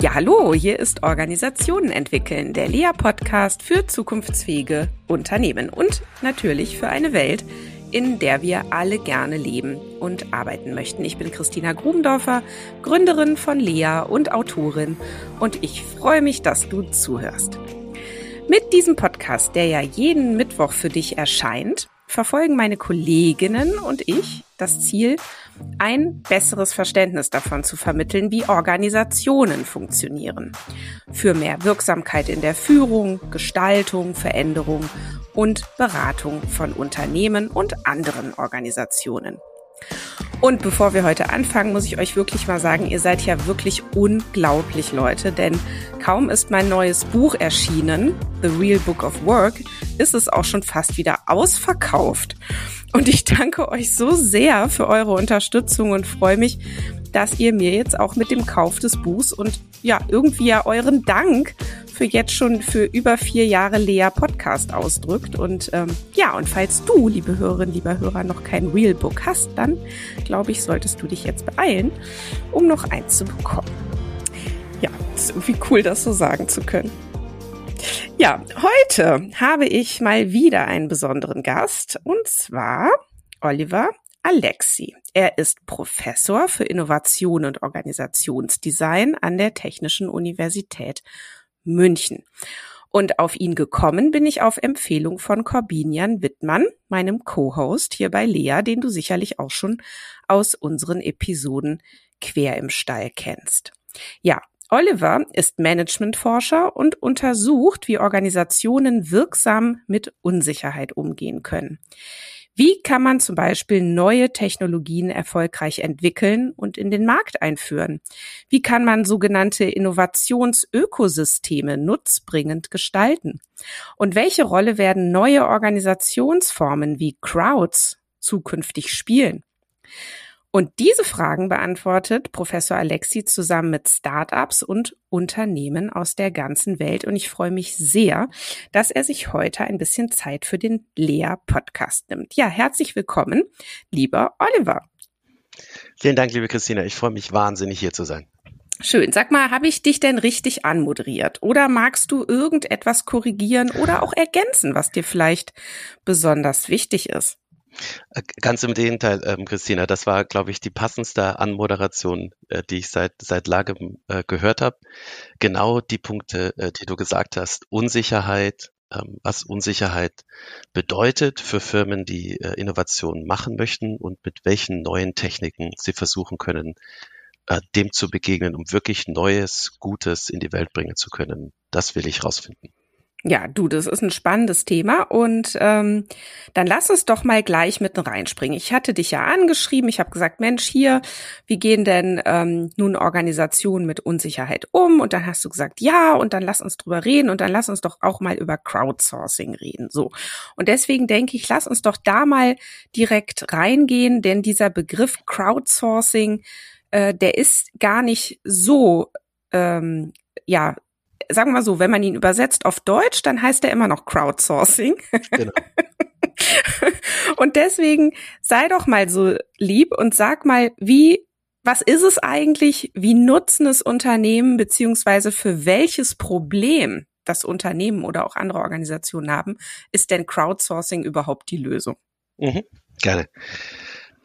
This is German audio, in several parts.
Ja, hallo, hier ist Organisationen entwickeln, der Lea-Podcast für zukunftsfähige Unternehmen und natürlich für eine Welt, in der wir alle gerne leben und arbeiten möchten. Ich bin Christina Grubendorfer, Gründerin von Lea und Autorin und ich freue mich, dass du zuhörst. Mit diesem Podcast, der ja jeden Mittwoch für dich erscheint, verfolgen meine Kolleginnen und ich das Ziel, ein besseres Verständnis davon zu vermitteln, wie Organisationen funktionieren. Für mehr Wirksamkeit in der Führung, Gestaltung, Veränderung und Beratung von Unternehmen und anderen Organisationen. Und bevor wir heute anfangen, muss ich euch wirklich mal sagen, ihr seid ja wirklich unglaublich Leute, denn kaum ist mein neues Buch erschienen, The Real Book of Work, ist es auch schon fast wieder ausverkauft. Und ich danke euch so sehr für eure Unterstützung und freue mich, dass ihr mir jetzt auch mit dem Kauf des Buchs und ja, irgendwie ja euren Dank für jetzt schon für über vier Jahre Lea Podcast ausdrückt. Und ähm, ja, und falls du, liebe Hörerinnen, lieber Hörer, noch kein Real Book hast, dann glaube ich, solltest du dich jetzt beeilen, um noch eins zu bekommen. Ja, ist irgendwie cool, das so sagen zu können. Ja, heute habe ich mal wieder einen besonderen Gast und zwar Oliver Alexi. Er ist Professor für Innovation und Organisationsdesign an der Technischen Universität München. Und auf ihn gekommen bin ich auf Empfehlung von Corbinian Wittmann, meinem Co-Host hier bei Lea, den du sicherlich auch schon aus unseren Episoden quer im Stall kennst. Ja, Oliver ist Managementforscher und untersucht, wie Organisationen wirksam mit Unsicherheit umgehen können. Wie kann man zum Beispiel neue Technologien erfolgreich entwickeln und in den Markt einführen? Wie kann man sogenannte Innovationsökosysteme nutzbringend gestalten? Und welche Rolle werden neue Organisationsformen wie Crowds zukünftig spielen? Und diese Fragen beantwortet Professor Alexi zusammen mit Startups und Unternehmen aus der ganzen Welt. Und ich freue mich sehr, dass er sich heute ein bisschen Zeit für den Lea Podcast nimmt. Ja, herzlich willkommen, lieber Oliver. Vielen Dank, liebe Christina. Ich freue mich wahnsinnig hier zu sein. Schön. Sag mal, habe ich dich denn richtig anmoderiert? Oder magst du irgendetwas korrigieren oder auch ergänzen, was dir vielleicht besonders wichtig ist? Äh, ganz im Gegenteil, ähm, Christina, das war, glaube ich, die passendste Anmoderation, äh, die ich seit, seit langem äh, gehört habe. Genau die Punkte, äh, die du gesagt hast. Unsicherheit, ähm, was Unsicherheit bedeutet für Firmen, die äh, Innovationen machen möchten und mit welchen neuen Techniken sie versuchen können, äh, dem zu begegnen, um wirklich Neues, Gutes in die Welt bringen zu können. Das will ich rausfinden. Ja, du, das ist ein spannendes Thema und ähm, dann lass uns doch mal gleich mitten reinspringen. Ich hatte dich ja angeschrieben, ich habe gesagt, Mensch, hier, wie gehen denn ähm, nun Organisationen mit Unsicherheit um? Und dann hast du gesagt, ja, und dann lass uns drüber reden und dann lass uns doch auch mal über Crowdsourcing reden. So. Und deswegen denke ich, lass uns doch da mal direkt reingehen, denn dieser Begriff Crowdsourcing, äh, der ist gar nicht so ähm, ja, sagen wir mal so, wenn man ihn übersetzt auf Deutsch, dann heißt er immer noch Crowdsourcing. Genau. und deswegen sei doch mal so lieb und sag mal, wie, was ist es eigentlich? Wie nutzen es Unternehmen beziehungsweise für welches Problem das Unternehmen oder auch andere Organisationen haben, ist denn Crowdsourcing überhaupt die Lösung? Mhm, gerne.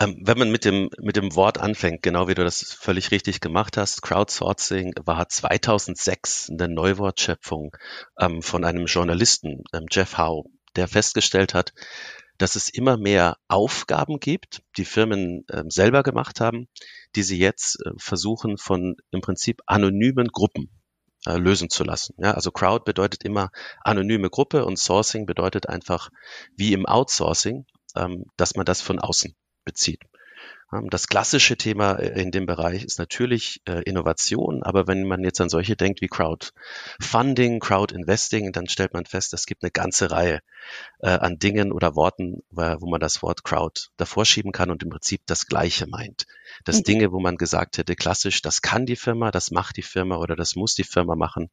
Ähm, wenn man mit dem, mit dem Wort anfängt, genau wie du das völlig richtig gemacht hast, Crowdsourcing war 2006 eine Neuwortschöpfung ähm, von einem Journalisten, ähm, Jeff Howe, der festgestellt hat, dass es immer mehr Aufgaben gibt, die Firmen äh, selber gemacht haben, die sie jetzt äh, versuchen von im Prinzip anonymen Gruppen äh, lösen zu lassen. Ja, also Crowd bedeutet immer anonyme Gruppe und Sourcing bedeutet einfach wie im Outsourcing, ähm, dass man das von außen bezieht. Das klassische Thema äh, in dem Bereich ist natürlich äh, Innovation, aber wenn man jetzt an solche denkt wie Crowdfunding, Crowdinvesting, dann stellt man fest, es gibt eine ganze Reihe äh, an Dingen oder Worten, wo man das Wort Crowd davor schieben kann und im Prinzip das Gleiche meint. Das mhm. Dinge, wo man gesagt hätte, klassisch, das kann die Firma, das macht die Firma oder das muss die Firma machen,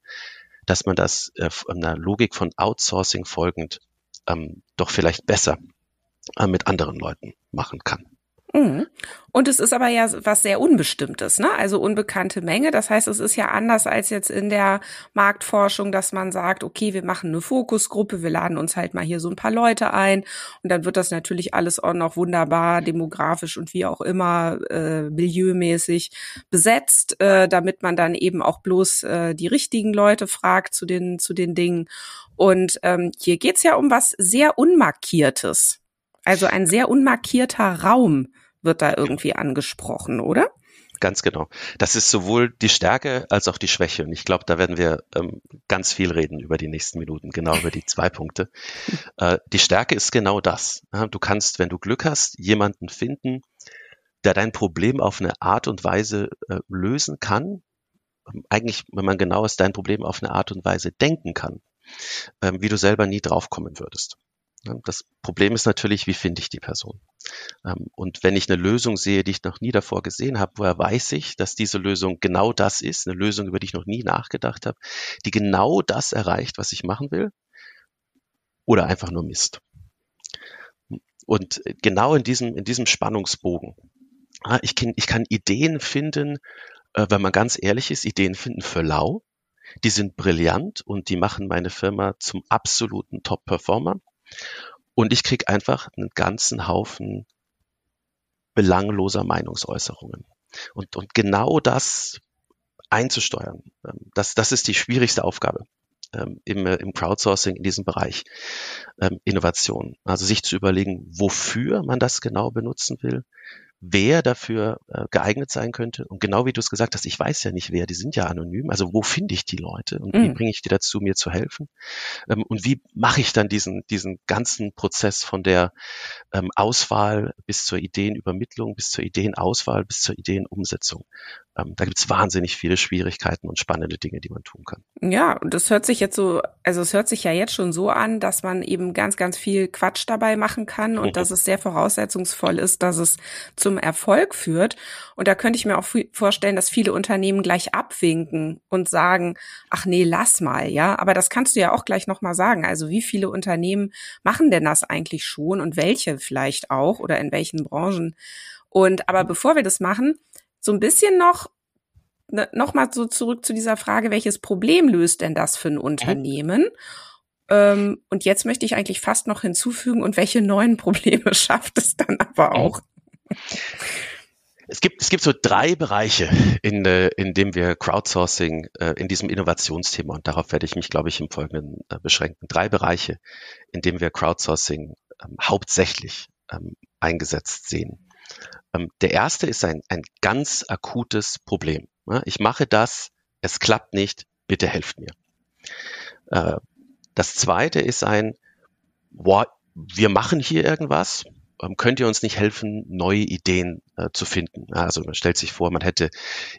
dass man das einer Logik von Outsourcing folgend ähm, doch vielleicht besser mit anderen Leuten machen kann. Mhm. Und es ist aber ja was sehr Unbestimmtes, ne? Also unbekannte Menge. Das heißt, es ist ja anders als jetzt in der Marktforschung, dass man sagt, okay, wir machen eine Fokusgruppe, wir laden uns halt mal hier so ein paar Leute ein und dann wird das natürlich alles auch noch wunderbar demografisch und wie auch immer äh, milieumäßig besetzt, äh, damit man dann eben auch bloß äh, die richtigen Leute fragt zu den zu den Dingen. Und ähm, hier geht's ja um was sehr Unmarkiertes. Also ein sehr unmarkierter Raum wird da irgendwie angesprochen, oder? Ganz genau. Das ist sowohl die Stärke als auch die Schwäche. Und ich glaube, da werden wir ähm, ganz viel reden über die nächsten Minuten, genau über die zwei Punkte. Äh, die Stärke ist genau das. Du kannst, wenn du Glück hast, jemanden finden, der dein Problem auf eine Art und Weise äh, lösen kann. Ähm, eigentlich, wenn man genau ist, dein Problem auf eine Art und Weise denken kann, ähm, wie du selber nie draufkommen würdest. Das Problem ist natürlich, wie finde ich die Person? Ähm, und wenn ich eine Lösung sehe, die ich noch nie davor gesehen habe, woher weiß ich, dass diese Lösung genau das ist, eine Lösung, über die ich noch nie nachgedacht habe, die genau das erreicht, was ich machen will? Oder einfach nur Mist? Und genau in diesem, in diesem Spannungsbogen, ich kann, ich kann Ideen finden, äh, wenn man ganz ehrlich ist, Ideen finden für lau. Die sind brillant und die machen meine Firma zum absoluten Top-Performer. Und ich krieg einfach einen ganzen Haufen belangloser Meinungsäußerungen. Und, und genau das einzusteuern, ähm, das, das ist die schwierigste Aufgabe ähm, im, im Crowdsourcing in diesem Bereich ähm, Innovation. Also sich zu überlegen, wofür man das genau benutzen will, wer dafür äh, geeignet sein könnte. Und genau wie du es gesagt hast, ich weiß ja nicht wer, die sind ja anonym. Also wo finde ich die Leute und mhm. wie bringe ich die dazu, mir zu helfen? Ähm, und wie mache ich dann diesen, diesen ganzen Prozess von der ähm, Auswahl bis zur Ideenübermittlung, bis zur Ideenauswahl, bis zur Ideenumsetzung? Ähm, da gibt es wahnsinnig viele Schwierigkeiten und spannende Dinge, die man tun kann. Ja, und das hört sich jetzt so, also es hört sich ja jetzt schon so an, dass man eben ganz, ganz viel Quatsch dabei machen kann und dass es sehr voraussetzungsvoll ist, dass es zum Erfolg führt. Und da könnte ich mir auch vorstellen, dass viele Unternehmen gleich abwinken und sagen, ach nee, lass mal, ja. Aber das kannst du ja auch gleich nochmal sagen. Also wie viele Unternehmen machen denn das eigentlich schon und welche vielleicht auch oder in welchen Branchen? Und aber bevor wir das machen, so ein bisschen noch ne, noch mal so zurück zu dieser Frage, welches Problem löst denn das für ein Unternehmen? Mhm. Ähm, und jetzt möchte ich eigentlich fast noch hinzufügen, und welche neuen Probleme schafft es dann aber auch? Es gibt, es gibt so drei Bereiche, in, in dem wir Crowdsourcing äh, in diesem Innovationsthema, und darauf werde ich mich, glaube ich, im Folgenden äh, beschränken. Drei Bereiche, in dem wir Crowdsourcing ähm, hauptsächlich ähm, eingesetzt sehen. Ähm, der erste ist ein, ein ganz akutes Problem. Ich mache das, es klappt nicht, bitte helft mir. Äh, das zweite ist ein, wir machen hier irgendwas, könnt ihr uns nicht helfen, neue Ideen äh, zu finden? Also man stellt sich vor, man hätte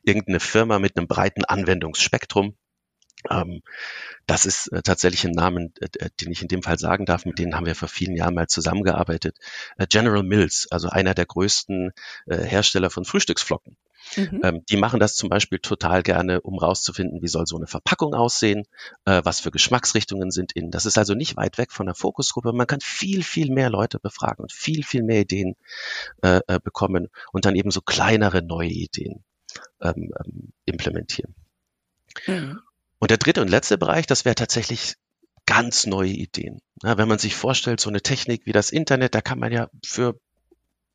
irgendeine Firma mit einem breiten Anwendungsspektrum, ähm, das ist äh, tatsächlich ein Namen, äh, äh, den ich in dem Fall sagen darf. Mit denen haben wir vor vielen Jahren mal zusammengearbeitet. General Mills, also einer der größten Hersteller von Frühstücksflocken. Mhm. Ähm, die machen das zum Beispiel total gerne, um rauszufinden, wie soll so eine Verpackung aussehen, was für Geschmacksrichtungen sind innen. Das ist also nicht weit weg von der Fokusgruppe. Man kann viel, viel mehr Leute befragen und viel, viel mehr Ideen bekommen und dann eben so kleinere neue Ideen ähm, ähm, implementieren. Mhm. Und der dritte und letzte Bereich, das wäre tatsächlich ganz neue Ideen. Ja, wenn man sich vorstellt, so eine Technik wie das Internet, da kann man ja für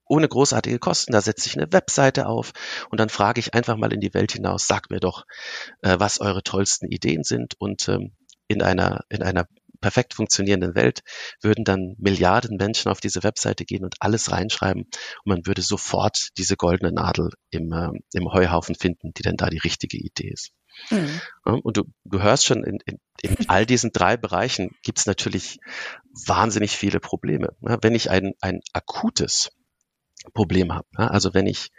ohne großartige Kosten, da setze ich eine Webseite auf und dann frage ich einfach mal in die Welt hinaus, sagt mir doch, äh, was eure tollsten Ideen sind und ähm, in einer, in einer perfekt funktionierenden Welt würden dann Milliarden Menschen auf diese Webseite gehen und alles reinschreiben und man würde sofort diese goldene Nadel im, äh, im Heuhaufen finden, die denn da die richtige Idee ist. Mhm. Und du, du hörst schon, in, in, in all diesen drei Bereichen gibt es natürlich wahnsinnig viele Probleme. Wenn ich ein, ein akutes Problem habe, also wenn ich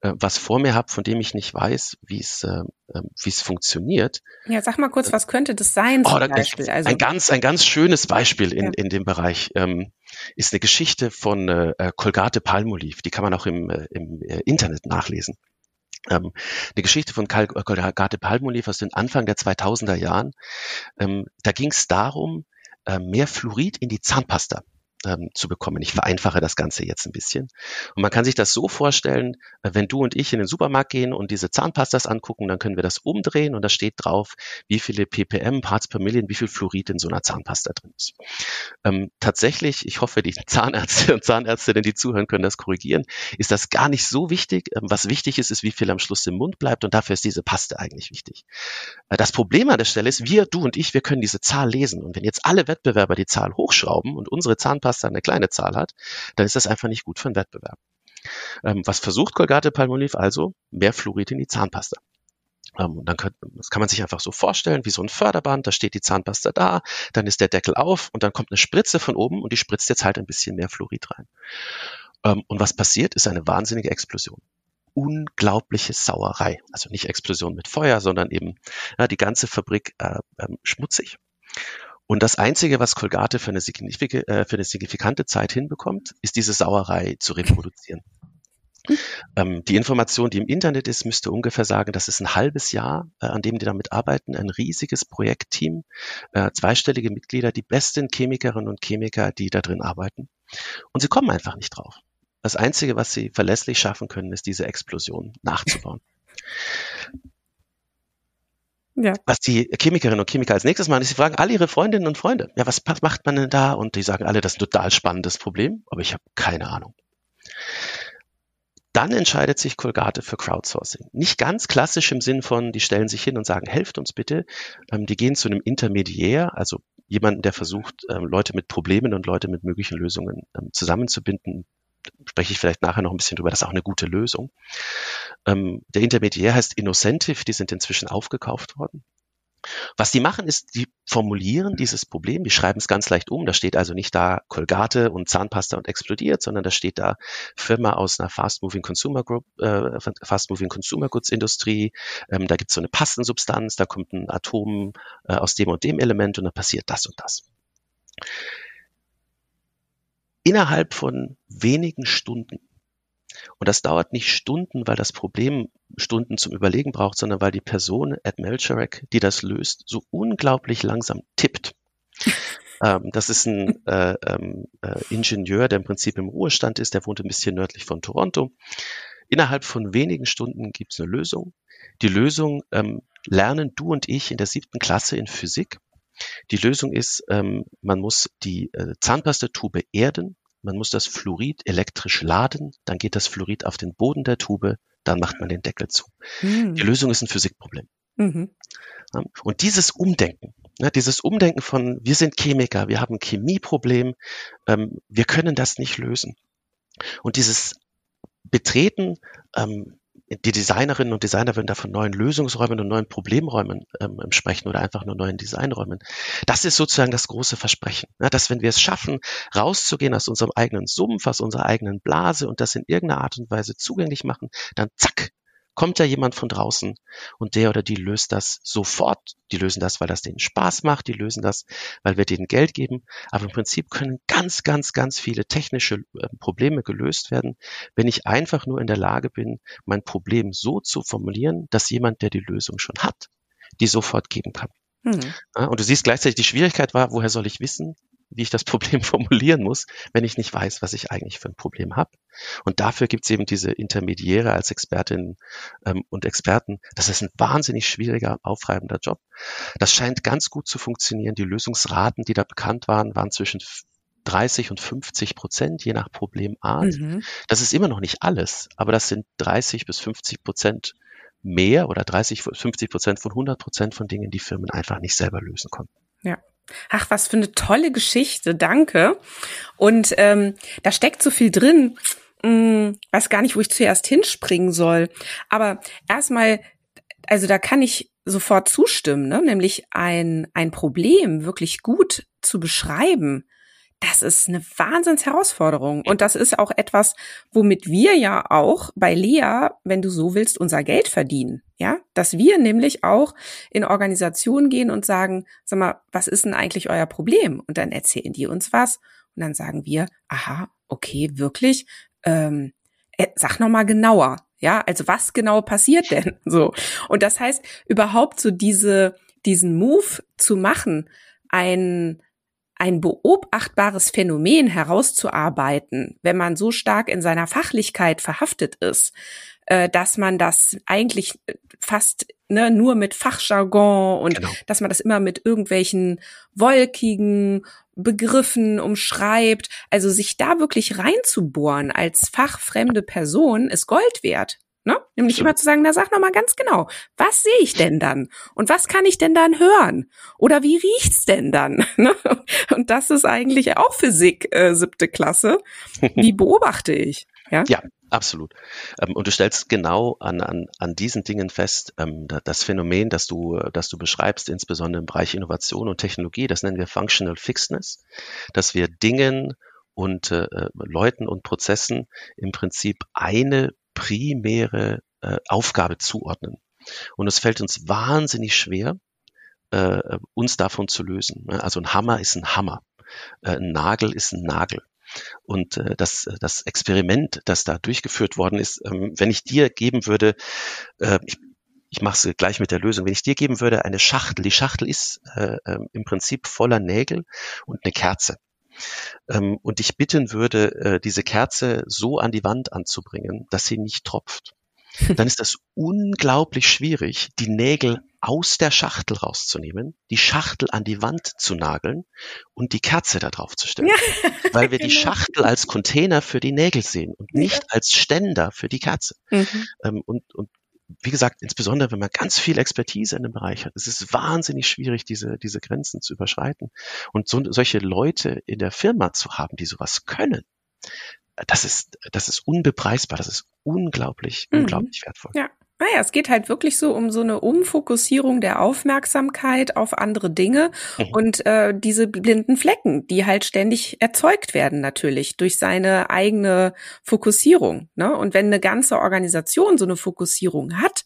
äh, was vor mir habe, von dem ich nicht weiß, wie es äh, ähm, wie es funktioniert. Ja, sag mal kurz, was könnte das sein zum oh, Beispiel? Also, ein ganz ein ganz schönes Beispiel in, ja. in dem Bereich ähm, ist eine Geschichte von äh, Colgate Palmolive. Die kann man auch im, äh, im äh, Internet nachlesen ähm, eine Geschichte von Karl Garte Palmolive aus den Anfang der 2000er Jahren. Ähm, da ging es darum, äh, mehr Fluorid in die Zahnpasta ähm, zu bekommen. Ich vereinfache das Ganze jetzt ein bisschen. Und man kann sich das so vorstellen, äh, wenn du und ich in den Supermarkt gehen und diese Zahnpastas angucken, dann können wir das umdrehen und da steht drauf, wie viele ppm, Parts per Million, wie viel Fluorid in so einer Zahnpasta drin ist. Ähm, tatsächlich, ich hoffe, die Zahnärzte und Zahnärztinnen, die zuhören, können das korrigieren, ist das gar nicht so wichtig. Ähm, was wichtig ist, ist, wie viel am Schluss im Mund bleibt und dafür ist diese Paste eigentlich wichtig. Äh, das Problem an der Stelle ist, wir, du und ich, wir können diese Zahl lesen und wenn jetzt alle Wettbewerber die Zahl hochschrauben und unsere Zahnpasta eine kleine Zahl hat, dann ist das einfach nicht gut für den Wettbewerb. Ähm, was versucht Colgate Palmolive also? Mehr Fluorid in die Zahnpasta. Ähm, dann kann, das kann man sich einfach so vorstellen, wie so ein Förderband, da steht die Zahnpasta da, dann ist der Deckel auf und dann kommt eine Spritze von oben und die spritzt jetzt halt ein bisschen mehr Fluorid rein. Ähm, und was passiert, ist eine wahnsinnige Explosion. Unglaubliche Sauerei. Also nicht Explosion mit Feuer, sondern eben ja, die ganze Fabrik äh, äh, schmutzig. Und das Einzige, was Colgate für eine, äh, für eine signifikante Zeit hinbekommt, ist diese Sauerei zu reproduzieren. Ähm, die Information, die im Internet ist, müsste ungefähr sagen, das ist ein halbes Jahr, äh, an dem die damit arbeiten. Ein riesiges Projektteam, äh, zweistellige Mitglieder, die besten Chemikerinnen und Chemiker, die da drin arbeiten. Und sie kommen einfach nicht drauf. Das Einzige, was sie verlässlich schaffen können, ist diese Explosion nachzubauen. Ja. Was die Chemikerinnen und Chemiker als nächstes machen, ist, sie fragen alle ihre Freundinnen und Freunde, ja, was macht man denn da? Und die sagen alle, das ist ein total spannendes Problem, aber ich habe keine Ahnung. Dann entscheidet sich Colgate für Crowdsourcing. Nicht ganz klassisch im Sinn von, die stellen sich hin und sagen, helft uns bitte. Ähm, die gehen zu einem Intermediär, also jemanden, der versucht, ähm, Leute mit Problemen und Leute mit möglichen Lösungen ähm, zusammenzubinden, spreche ich vielleicht nachher noch ein bisschen drüber, das ist auch eine gute Lösung. Ähm, der Intermediär heißt Innocentive, die sind inzwischen aufgekauft worden. Was die machen, ist, die formulieren dieses Problem, die schreiben es ganz leicht um. Da steht also nicht da Colgate und Zahnpasta und explodiert, sondern da steht da Firma aus einer Fast-Moving Consumer Group, äh, Fast-Moving Consumer Goods Industrie. Ähm, da gibt es so eine Pastensubstanz, da kommt ein Atom äh, aus dem und dem Element und dann passiert das und das innerhalb von wenigen Stunden. Und das dauert nicht Stunden, weil das Problem Stunden zum Überlegen braucht, sondern weil die Person, Ed Melcherek, die das löst, so unglaublich langsam tippt. ähm, das ist ein äh, ähm, äh, Ingenieur, der im Prinzip im Ruhestand ist, der wohnt ein bisschen nördlich von Toronto. Innerhalb von wenigen Stunden gibt es eine Lösung. Die Lösung ähm, lernen du und ich in der siebten Klasse in Physik. Die Lösung ist, ähm, man muss die äh, Zahnpastatube erden, man muss das Fluorid elektrisch laden, dann geht das Fluorid auf den Boden der Tube, dann macht man den Deckel zu. Mhm. Die Lösung ist ein Physikproblem. Mhm. Und dieses Umdenken, dieses Umdenken von, wir sind Chemiker, wir haben ein Chemieproblem, ähm, wir können das nicht lösen. Und dieses Betreten ähm, die Designerinnen und Designer würden da von neuen Lösungsräumen und neuen Problemräumen ähm, sprechen oder einfach nur neuen Designräumen. Das ist sozusagen das große Versprechen, ja, dass wenn wir es schaffen, rauszugehen aus unserem eigenen Sumpf, aus unserer eigenen Blase und das in irgendeiner Art und Weise zugänglich machen, dann zack, kommt ja jemand von draußen und der oder die löst das sofort. Die lösen das, weil das denen Spaß macht, die lösen das, weil wir denen Geld geben. Aber im Prinzip können ganz, ganz, ganz viele technische äh, Probleme gelöst werden, wenn ich einfach nur in der Lage bin, mein Problem so zu formulieren, dass jemand, der die Lösung schon hat, die sofort geben kann. Mhm. Ja, und du siehst gleichzeitig, die Schwierigkeit war, woher soll ich wissen, wie ich das Problem formulieren muss, wenn ich nicht weiß, was ich eigentlich für ein Problem habe. Und dafür gibt es eben diese Intermediäre als Expertinnen ähm, und Experten. Das ist ein wahnsinnig schwieriger, aufreibender Job. Das scheint ganz gut zu funktionieren. Die Lösungsraten, die da bekannt waren, waren zwischen 30 und 50 Prozent, je nach Problemart. Mhm. Das ist immer noch nicht alles, aber das sind 30 bis 50 Prozent mehr oder 30, 50 Prozent von 100 Prozent von Dingen, die Firmen einfach nicht selber lösen konnten. Ja, Ach, was für eine tolle Geschichte, danke. Und ähm, da steckt so viel drin. Hm, weiß gar nicht, wo ich zuerst hinspringen soll. Aber erstmal, also da kann ich sofort zustimmen, ne? nämlich ein, ein Problem wirklich gut zu beschreiben das ist eine Wahnsinnsherausforderung. Und das ist auch etwas, womit wir ja auch bei Lea, wenn du so willst, unser Geld verdienen. Ja, dass wir nämlich auch in Organisationen gehen und sagen, sag mal, was ist denn eigentlich euer Problem? Und dann erzählen die uns was. Und dann sagen wir, aha, okay, wirklich, ähm, äh, sag noch mal genauer. Ja, also was genau passiert denn? So. Und das heißt, überhaupt so diese, diesen Move zu machen, ein, ein beobachtbares Phänomen herauszuarbeiten, wenn man so stark in seiner Fachlichkeit verhaftet ist, äh, dass man das eigentlich fast ne, nur mit Fachjargon und genau. dass man das immer mit irgendwelchen wolkigen Begriffen umschreibt. Also sich da wirklich reinzubohren als fachfremde Person ist Gold wert. Ne? Nämlich immer zu sagen, na sag noch mal ganz genau, was sehe ich denn dann? Und was kann ich denn dann hören? Oder wie riecht's denn dann? Ne? Und das ist eigentlich auch Physik, äh, siebte Klasse. Wie beobachte ich? Ja, ja absolut. Ähm, und du stellst genau an, an, an diesen Dingen fest, ähm, das Phänomen, das du, das du beschreibst, insbesondere im Bereich Innovation und Technologie, das nennen wir Functional Fixedness, dass wir Dingen und äh, äh Leuten und Prozessen im Prinzip eine primäre äh, Aufgabe zuordnen. Und es fällt uns wahnsinnig schwer, äh, uns davon zu lösen. Also ein Hammer ist ein Hammer, äh, ein Nagel ist ein Nagel. Und äh, das, das Experiment, das da durchgeführt worden ist, ähm, wenn ich dir geben würde, äh, ich, ich mache es gleich mit der Lösung, wenn ich dir geben würde, eine Schachtel, die Schachtel ist äh, äh, im Prinzip voller Nägel und eine Kerze ähm, und ich bitten würde, äh, diese Kerze so an die Wand anzubringen, dass sie nicht tropft, dann ist das unglaublich schwierig, die Nägel aus der Schachtel rauszunehmen, die Schachtel an die Wand zu nageln und die Kerze da drauf zu stellen. Ja, weil wir genau. die Schachtel als Container für die Nägel sehen und nicht als Ständer für die Kerze. Mhm. Ähm, und, und wie gesagt, insbesondere wenn man ganz viel Expertise in dem Bereich hat, es ist wahnsinnig schwierig, diese, diese Grenzen zu überschreiten. Und so, solche Leute in der Firma zu haben, die sowas können, das ist, das ist unbepreisbar, das ist unglaublich, mhm. unglaublich wertvoll. Ja. Naja, es geht halt wirklich so um so eine Umfokussierung der Aufmerksamkeit auf andere Dinge mhm. und äh, diese blinden Flecken, die halt ständig erzeugt werden natürlich durch seine eigene Fokussierung. Ne? Und wenn eine ganze Organisation so eine Fokussierung hat,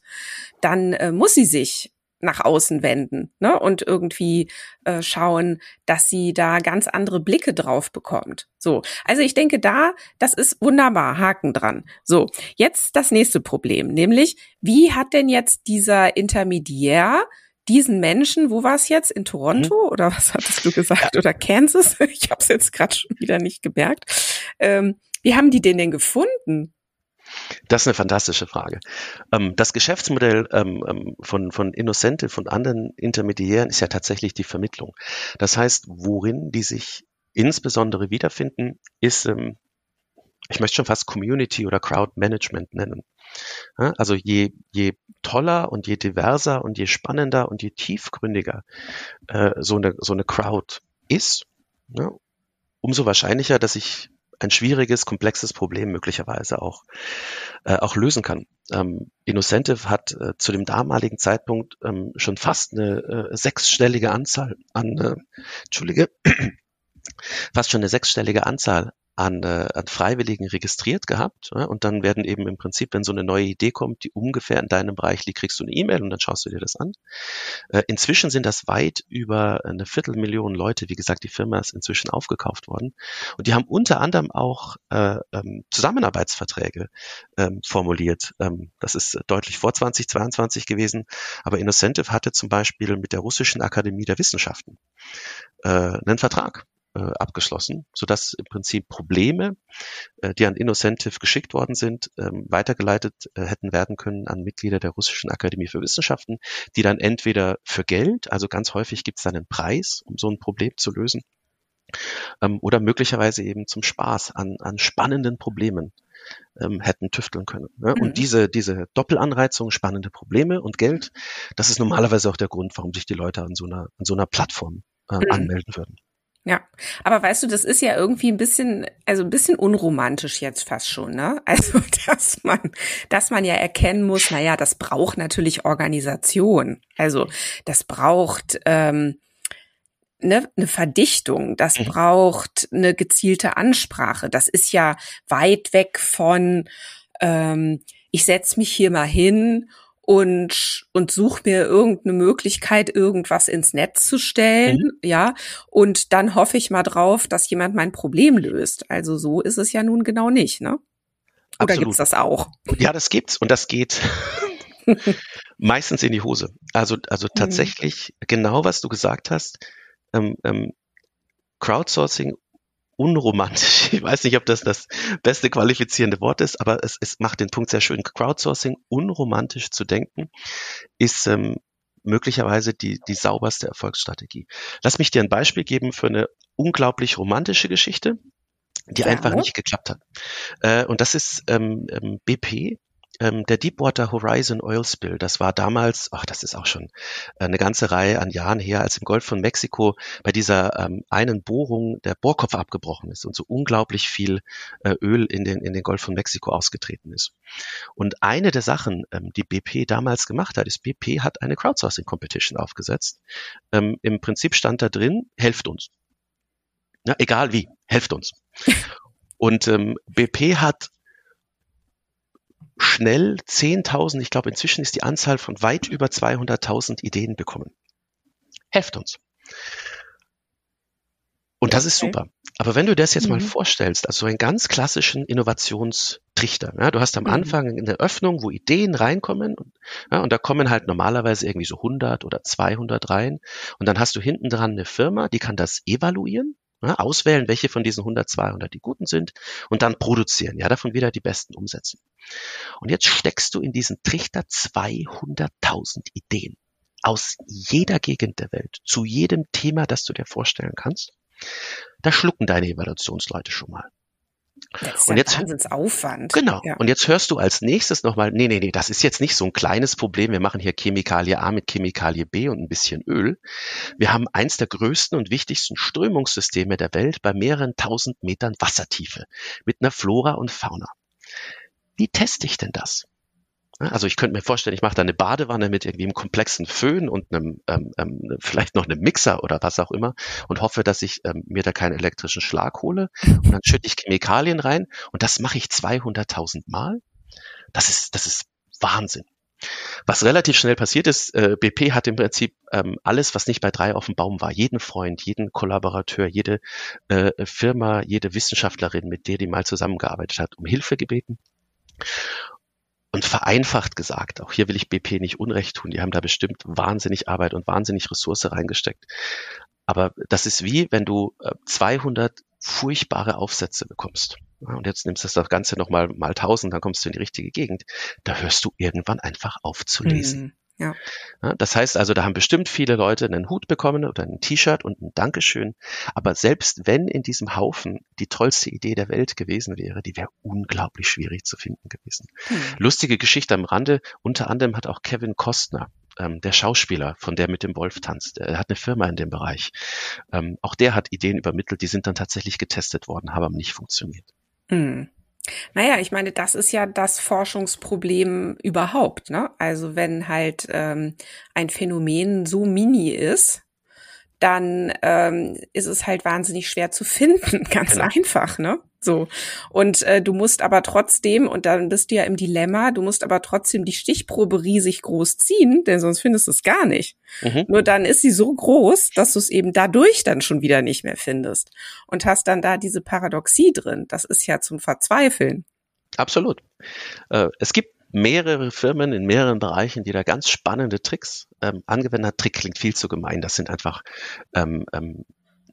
dann äh, muss sie sich nach außen wenden ne? und irgendwie äh, schauen, dass sie da ganz andere Blicke drauf bekommt. So, also ich denke da, das ist wunderbar, Haken dran. So, jetzt das nächste Problem, nämlich wie hat denn jetzt dieser Intermediär diesen Menschen, wo war es jetzt? In Toronto mhm. oder was hattest du gesagt? Oder Kansas? Ich habe es jetzt gerade schon wieder nicht gemerkt. Ähm, wie haben die den denn gefunden? Das ist eine fantastische Frage. Ähm, das Geschäftsmodell ähm, ähm, von, von Innocentive und anderen Intermediären ist ja tatsächlich die Vermittlung. Das heißt, worin die sich insbesondere wiederfinden, ist, ich möchte schon fast Community oder Crowd Management nennen. Also je, je toller und je diverser und je spannender und je tiefgründiger äh, so, eine, so eine Crowd ist, umso wahrscheinlicher, dass ich ein schwieriges, komplexes Problem möglicherweise auch, äh, auch lösen kann. Ähm, Innocentive hat äh, zu dem damaligen Zeitpunkt ähm, schon fast eine äh, sechsstellige Anzahl an, äh, Entschuldige, fast schon eine sechsstellige Anzahl an, äh, an Freiwilligen registriert gehabt. Ja, und dann werden eben im Prinzip, wenn so eine neue Idee kommt, die ungefähr in deinem Bereich liegt, kriegst du eine E-Mail und dann schaust du dir das an. Äh, inzwischen sind das weit über eine Viertelmillion Leute. Wie gesagt, die Firma ist inzwischen aufgekauft worden. Und die haben unter anderem auch äh, ähm, Zusammenarbeitsverträge ähm, formuliert. Ähm, das ist deutlich vor 2022 gewesen. Aber Innocentive hatte zum Beispiel mit der Russischen Akademie der Wissenschaften äh, einen Vertrag äh, abgeschlossen, sodass im Prinzip Probleme, äh, die an Innocentive geschickt worden sind, ähm, weitergeleitet äh, hätten werden können an Mitglieder der Russischen Akademie für Wissenschaften, die dann entweder für Geld, also ganz häufig gibt es dann einen Preis, um so ein Problem zu lösen, ähm, oder möglicherweise eben zum Spaß an, an spannenden Problemen ähm, hätten tüfteln können. Ne? Mhm. Und diese, diese Doppelanreizung, spannende Probleme und Geld, das ist normalerweise auch der Grund, warum sich die Leute an so einer, an so einer Plattform äh, mhm. anmelden würden. Ja, aber weißt du, das ist ja irgendwie ein bisschen, also ein bisschen unromantisch jetzt fast schon, ne? Also, dass man, dass man ja erkennen muss, naja, das braucht natürlich Organisation. Also, das braucht ähm, ne, eine Verdichtung, das mhm. braucht eine gezielte Ansprache. Das ist ja weit weg von, ähm, ich setz mich hier mal hin und und such mir irgendeine Möglichkeit, irgendwas ins Netz zu stellen, mhm. ja, und dann hoffe ich mal drauf, dass jemand mein Problem löst. Also so ist es ja nun genau nicht, ne? Oder Absolut. gibt's das auch? Ja, das gibt's und das geht meistens in die Hose. Also also mhm. tatsächlich mhm. genau was du gesagt hast. Ähm, ähm, Crowdsourcing unromantisch. Ich weiß nicht, ob das das beste qualifizierende Wort ist, aber es, es macht den Punkt sehr schön. Crowdsourcing unromantisch zu denken ist ähm, möglicherweise die, die sauberste Erfolgsstrategie. Lass mich dir ein Beispiel geben für eine unglaublich romantische Geschichte, die ja. einfach nicht geklappt hat. Äh, und das ist ähm, ähm BP, ähm, der Deepwater Horizon Oil Spill, das war damals, ach, das ist auch schon äh, eine ganze Reihe an Jahren her, als im Golf von Mexiko bei dieser ähm, einen Bohrung der Bohrkopf abgebrochen ist und so unglaublich viel äh, Öl in den, in den Golf von Mexiko ausgetreten ist. Und eine der Sachen, ähm, die BP damals gemacht hat, ist, BP hat eine Crowdsourcing Competition aufgesetzt. Ähm, Im Prinzip stand da drin, helft uns. Ja, egal wie, helft uns. Und ähm, BP hat schnell 10.000, ich glaube inzwischen ist die Anzahl von weit über 200.000 Ideen bekommen. Helft uns. Und das ist super. Aber wenn du das jetzt mhm. mal vorstellst, also einen ganz klassischen Innovationstrichter, ja, du hast am mhm. Anfang eine Öffnung, wo Ideen reinkommen und, ja, und da kommen halt normalerweise irgendwie so 100 oder 200 rein und dann hast du hinten dran eine Firma, die kann das evaluieren ja, auswählen, welche von diesen 100, 200 die guten sind und dann produzieren, ja, davon wieder die besten umsetzen. Und jetzt steckst du in diesen Trichter 200.000 Ideen aus jeder Gegend der Welt, zu jedem Thema, das du dir vorstellen kannst. Da schlucken deine Evaluationsleute schon mal. Das ist und ja jetzt, Wahnsinnsaufwand. Genau. Ja. Und jetzt hörst du als nächstes nochmal, nee, nee, nee, das ist jetzt nicht so ein kleines Problem. Wir machen hier Chemikalie A mit Chemikalie B und ein bisschen Öl. Wir haben eins der größten und wichtigsten Strömungssysteme der Welt bei mehreren tausend Metern Wassertiefe mit einer Flora und Fauna. Wie teste ich denn das? Also ich könnte mir vorstellen, ich mache da eine Badewanne mit irgendwie einem komplexen Föhn und einem ähm, ähm, vielleicht noch einem Mixer oder was auch immer und hoffe, dass ich ähm, mir da keinen elektrischen Schlag hole und dann schütte ich Chemikalien rein und das mache ich 200.000 Mal. Das ist das ist Wahnsinn. Was relativ schnell passiert ist, äh, BP hat im Prinzip ähm, alles, was nicht bei drei auf dem Baum war, jeden Freund, jeden Kollaborateur, jede äh, Firma, jede Wissenschaftlerin, mit der die mal zusammengearbeitet hat, um Hilfe gebeten. Und vereinfacht gesagt, auch hier will ich BP nicht Unrecht tun, die haben da bestimmt wahnsinnig Arbeit und wahnsinnig Ressource reingesteckt. Aber das ist wie, wenn du 200 äh, furchtbare Aufsätze bekommst. Und jetzt nimmst du das Ganze nochmal mal 1000, dann kommst du in die richtige Gegend. Da hörst du irgendwann einfach auf zu lesen. Mhm. Ja. Das heißt also, da haben bestimmt viele Leute einen Hut bekommen oder ein T-Shirt und ein Dankeschön. Aber selbst wenn in diesem Haufen die tollste Idee der Welt gewesen wäre, die wäre unglaublich schwierig zu finden gewesen. Hm. Lustige Geschichte am Rande. Unter anderem hat auch Kevin Costner, ähm, der Schauspieler, von der mit dem Wolf tanzt, er hat eine Firma in dem Bereich. Ähm, auch der hat Ideen übermittelt, die sind dann tatsächlich getestet worden, haben aber nicht funktioniert. Hm. Naja, ich meine, das ist ja das Forschungsproblem überhaupt. Ne? Also wenn halt ähm, ein Phänomen so mini ist, dann ähm, ist es halt wahnsinnig schwer zu finden. Ganz genau. einfach, ne? So. Und äh, du musst aber trotzdem, und dann bist du ja im Dilemma, du musst aber trotzdem die Stichprobe riesig groß ziehen, denn sonst findest du es gar nicht. Mhm. Nur dann ist sie so groß, dass du es eben dadurch dann schon wieder nicht mehr findest. Und hast dann da diese Paradoxie drin. Das ist ja zum Verzweifeln. Absolut. Äh, es gibt mehrere Firmen in mehreren Bereichen, die da ganz spannende Tricks ähm, angewendet haben. Trick klingt viel zu gemein. Das sind einfach ähm, ähm,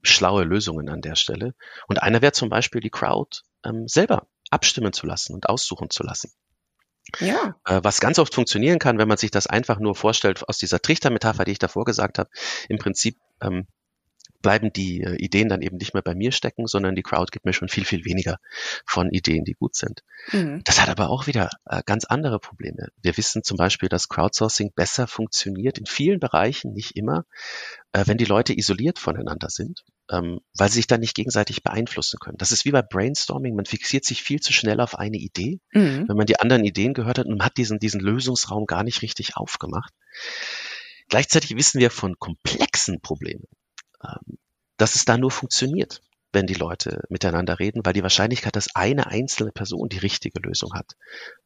schlaue Lösungen an der Stelle. Und einer wäre zum Beispiel die Crowd ähm, selber abstimmen zu lassen und aussuchen zu lassen. Ja. Äh, was ganz oft funktionieren kann, wenn man sich das einfach nur vorstellt aus dieser Trichtermetapher, die ich davor gesagt habe, im Prinzip ähm, bleiben die äh, Ideen dann eben nicht mehr bei mir stecken, sondern die Crowd gibt mir schon viel, viel weniger von Ideen, die gut sind. Mhm. Das hat aber auch wieder äh, ganz andere Probleme. Wir wissen zum Beispiel, dass Crowdsourcing besser funktioniert in vielen Bereichen, nicht immer, äh, wenn die Leute isoliert voneinander sind, ähm, weil sie sich dann nicht gegenseitig beeinflussen können. Das ist wie bei Brainstorming, man fixiert sich viel zu schnell auf eine Idee, mhm. wenn man die anderen Ideen gehört hat und man hat diesen, diesen Lösungsraum gar nicht richtig aufgemacht. Gleichzeitig wissen wir von komplexen Problemen, dass es da nur funktioniert, wenn die Leute miteinander reden, weil die Wahrscheinlichkeit, dass eine einzelne Person die richtige Lösung hat,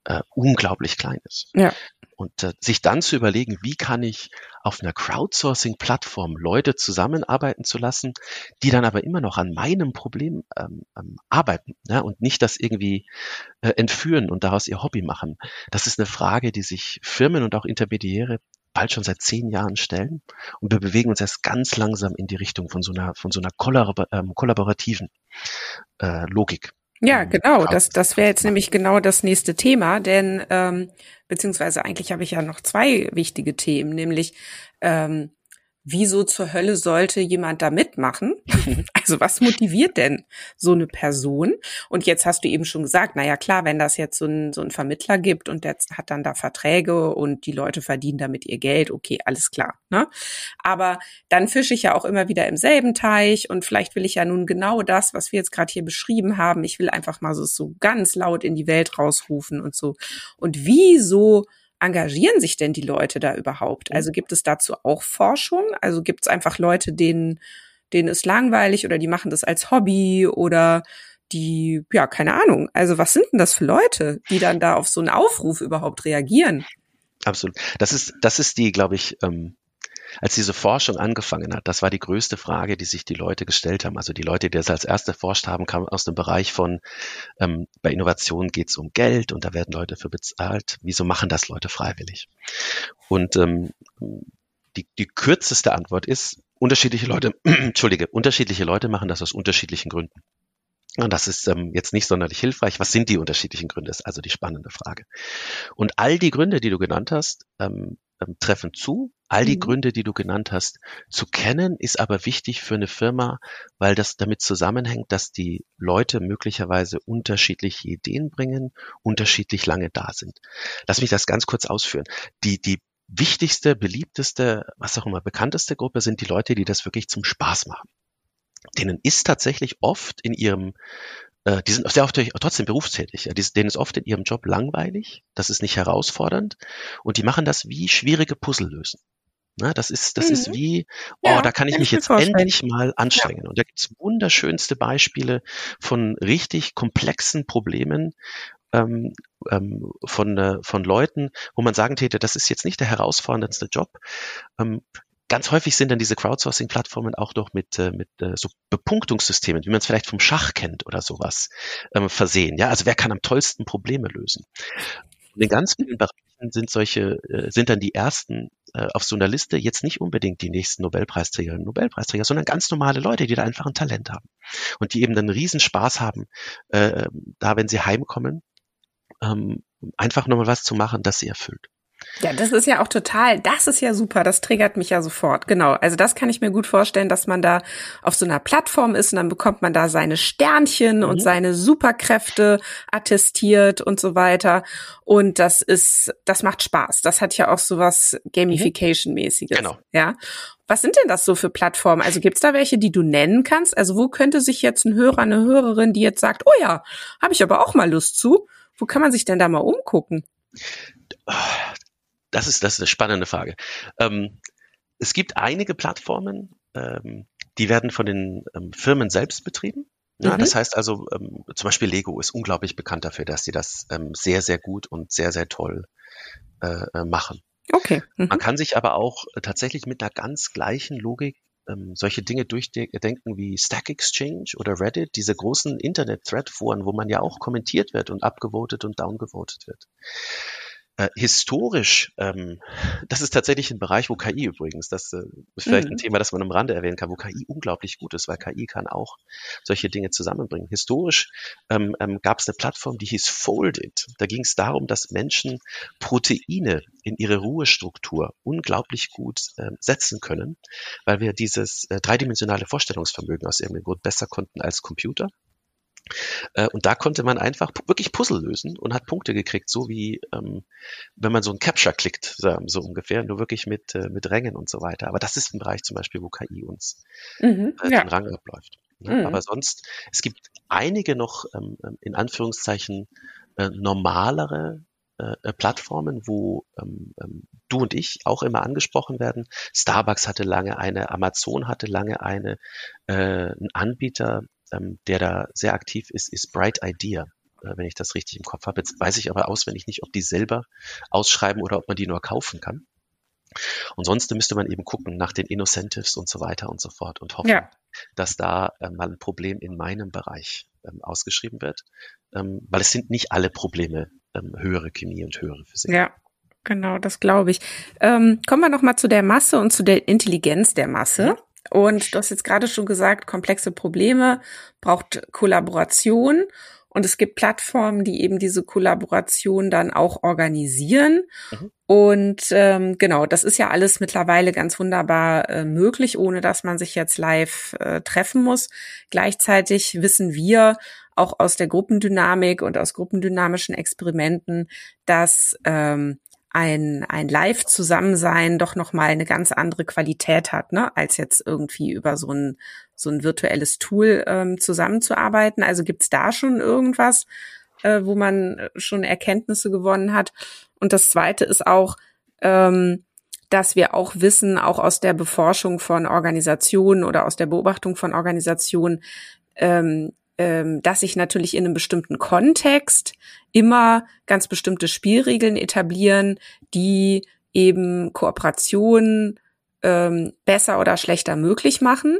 äh, unglaublich klein ist. Ja. Und äh, sich dann zu überlegen, wie kann ich auf einer Crowdsourcing-Plattform Leute zusammenarbeiten zu lassen, die dann aber immer noch an meinem Problem ähm, ähm, arbeiten ja, und nicht das irgendwie äh, entführen und daraus ihr Hobby machen. Das ist eine Frage, die sich Firmen und auch Intermediäre bald schon seit zehn Jahren stellen. Und wir bewegen uns erst ganz langsam in die Richtung von so einer, von so einer kollabor ähm, kollaborativen äh, Logik. Ja, genau. Das, das wäre jetzt nämlich genau das nächste Thema, denn ähm, beziehungsweise eigentlich habe ich ja noch zwei wichtige Themen, nämlich ähm, wieso zur Hölle sollte jemand da mitmachen? Also was motiviert denn so eine Person? Und jetzt hast du eben schon gesagt, na ja, klar, wenn das jetzt so ein, so ein Vermittler gibt und der hat dann da Verträge und die Leute verdienen damit ihr Geld, okay, alles klar. Ne? Aber dann fische ich ja auch immer wieder im selben Teich und vielleicht will ich ja nun genau das, was wir jetzt gerade hier beschrieben haben. Ich will einfach mal so, so ganz laut in die Welt rausrufen und so. Und wieso engagieren sich denn die Leute da überhaupt? Mhm. Also gibt es dazu auch Forschung? Also gibt es einfach Leute, denen, denen ist langweilig oder die machen das als Hobby oder die, ja, keine Ahnung. Also was sind denn das für Leute, die dann da auf so einen Aufruf überhaupt reagieren? Absolut. Das ist, das ist die, glaube ich, ähm, als diese Forschung angefangen hat, das war die größte Frage, die sich die Leute gestellt haben. Also die Leute, die das als erste erforscht haben, kamen aus dem Bereich von, ähm, bei Innovation geht es um Geld und da werden Leute für bezahlt. Wieso machen das Leute freiwillig? Und ähm, die, die kürzeste Antwort ist, unterschiedliche Leute, entschuldige, unterschiedliche Leute machen das aus unterschiedlichen Gründen. Und das ist ähm, jetzt nicht sonderlich hilfreich. Was sind die unterschiedlichen Gründe? Ist also die spannende Frage. Und all die Gründe, die du genannt hast, ähm, ähm, treffen zu. All die mhm. Gründe, die du genannt hast, zu kennen, ist aber wichtig für eine Firma, weil das damit zusammenhängt, dass die Leute möglicherweise unterschiedliche Ideen bringen, unterschiedlich lange da sind. Lass mich das ganz kurz ausführen. Die, die wichtigste, beliebteste, was auch immer, bekannteste Gruppe sind die Leute, die das wirklich zum Spaß machen. Denen ist tatsächlich oft in ihrem äh, die sind sehr oft trotzdem berufstätig. Ja. Die, denen ist oft in ihrem Job langweilig, das ist nicht herausfordernd und die machen das wie schwierige Puzzle lösen. Na, das ist, das mhm. ist wie, oh, ja, da kann ich mich jetzt vorstellen. endlich mal anstrengen. Ja. Und da gibt es wunderschönste Beispiele von richtig komplexen Problemen, ähm, ähm, von, äh, von Leuten, wo man sagen täte, das ist jetzt nicht der herausforderndste Job. Ähm, Ganz häufig sind dann diese Crowdsourcing-Plattformen auch noch mit, äh, mit äh, so Bepunktungssystemen, wie man es vielleicht vom Schach kennt oder sowas, ähm, versehen. Ja, also wer kann am tollsten Probleme lösen? Und in ganz vielen Bereichen sind solche, äh, sind dann die ersten äh, auf so einer Liste jetzt nicht unbedingt die nächsten Nobelpreisträger und Nobelpreisträger, sondern ganz normale Leute, die da einfach ein Talent haben und die eben dann Riesenspaß haben, äh, da wenn sie heimkommen, ähm, einfach nochmal was zu machen, das sie erfüllt. Ja, das ist ja auch total, das ist ja super, das triggert mich ja sofort. Genau. Also das kann ich mir gut vorstellen, dass man da auf so einer Plattform ist und dann bekommt man da seine Sternchen mhm. und seine Superkräfte attestiert und so weiter. Und das ist, das macht Spaß. Das hat ja auch so was Gamification-mäßiges. Genau. Ja. Was sind denn das so für Plattformen? Also gibt's da welche, die du nennen kannst? Also wo könnte sich jetzt ein Hörer, eine Hörerin, die jetzt sagt, oh ja, habe ich aber auch mal Lust zu, wo kann man sich denn da mal umgucken? Das ist, das ist eine spannende Frage. Ähm, es gibt einige Plattformen, ähm, die werden von den ähm, Firmen selbst betrieben. Ja, mhm. Das heißt also, ähm, zum Beispiel Lego ist unglaublich bekannt dafür, dass sie das ähm, sehr, sehr gut und sehr, sehr toll äh, äh machen. Okay. Mhm. Man kann sich aber auch tatsächlich mit einer ganz gleichen Logik ähm, solche Dinge durchdenken wie Stack Exchange oder Reddit, diese großen Internet-Thread-Foren, wo man ja auch kommentiert wird und abgevotet und downgevotet wird. Äh, historisch, ähm, das ist tatsächlich ein Bereich, wo KI übrigens, das äh, ist vielleicht mhm. ein Thema, das man am Rande erwähnen kann, wo KI unglaublich gut ist, weil KI kann auch solche Dinge zusammenbringen. Historisch ähm, ähm, gab es eine Plattform, die hieß Folded. Da ging es darum, dass Menschen Proteine in ihre Ruhestruktur unglaublich gut äh, setzen können, weil wir dieses äh, dreidimensionale Vorstellungsvermögen aus irgendeinem Grund besser konnten als Computer. Äh, und da konnte man einfach wirklich Puzzle lösen und hat Punkte gekriegt, so wie ähm, wenn man so ein Capture klickt, so ungefähr, nur wirklich mit, äh, mit Rängen und so weiter. Aber das ist ein Bereich zum Beispiel, wo KI uns mhm, äh, ja. den Rang abläuft. Ne? Mhm. Aber sonst, es gibt einige noch ähm, ähm in Anführungszeichen äh, normalere äh, äh, Plattformen, wo ähm, ähm, du und ich auch immer angesprochen werden. Starbucks hatte lange eine, Amazon hatte lange eine, äh, ein Anbieter, ähm, der da sehr aktiv ist, ist Bright Idea, äh, wenn ich das richtig im Kopf habe. Jetzt weiß ich aber auswendig nicht, ob die selber ausschreiben oder ob man die nur kaufen kann. Und sonst müsste man eben gucken nach den Innocentives und so weiter und so fort und hoffen, ja. dass da äh, mal ein Problem in meinem Bereich ähm, ausgeschrieben wird, ähm, weil es sind nicht alle Probleme ähm, höhere Chemie und höhere Physik. Ja, genau, das glaube ich. Ähm, kommen wir noch mal zu der Masse und zu der Intelligenz der Masse. Und du hast jetzt gerade schon gesagt, komplexe Probleme braucht Kollaboration. Und es gibt Plattformen, die eben diese Kollaboration dann auch organisieren. Mhm. Und ähm, genau, das ist ja alles mittlerweile ganz wunderbar äh, möglich, ohne dass man sich jetzt live äh, treffen muss. Gleichzeitig wissen wir auch aus der Gruppendynamik und aus gruppendynamischen Experimenten, dass ähm, ein, ein Live-Zusammensein doch nochmal eine ganz andere Qualität hat, ne, als jetzt irgendwie über so ein, so ein virtuelles Tool ähm, zusammenzuarbeiten. Also gibt's da schon irgendwas, äh, wo man schon Erkenntnisse gewonnen hat? Und das zweite ist auch, ähm, dass wir auch wissen, auch aus der Beforschung von Organisationen oder aus der Beobachtung von Organisationen, ähm, ähm, dass sich natürlich in einem bestimmten Kontext immer ganz bestimmte Spielregeln etablieren, die eben Kooperationen ähm, besser oder schlechter möglich machen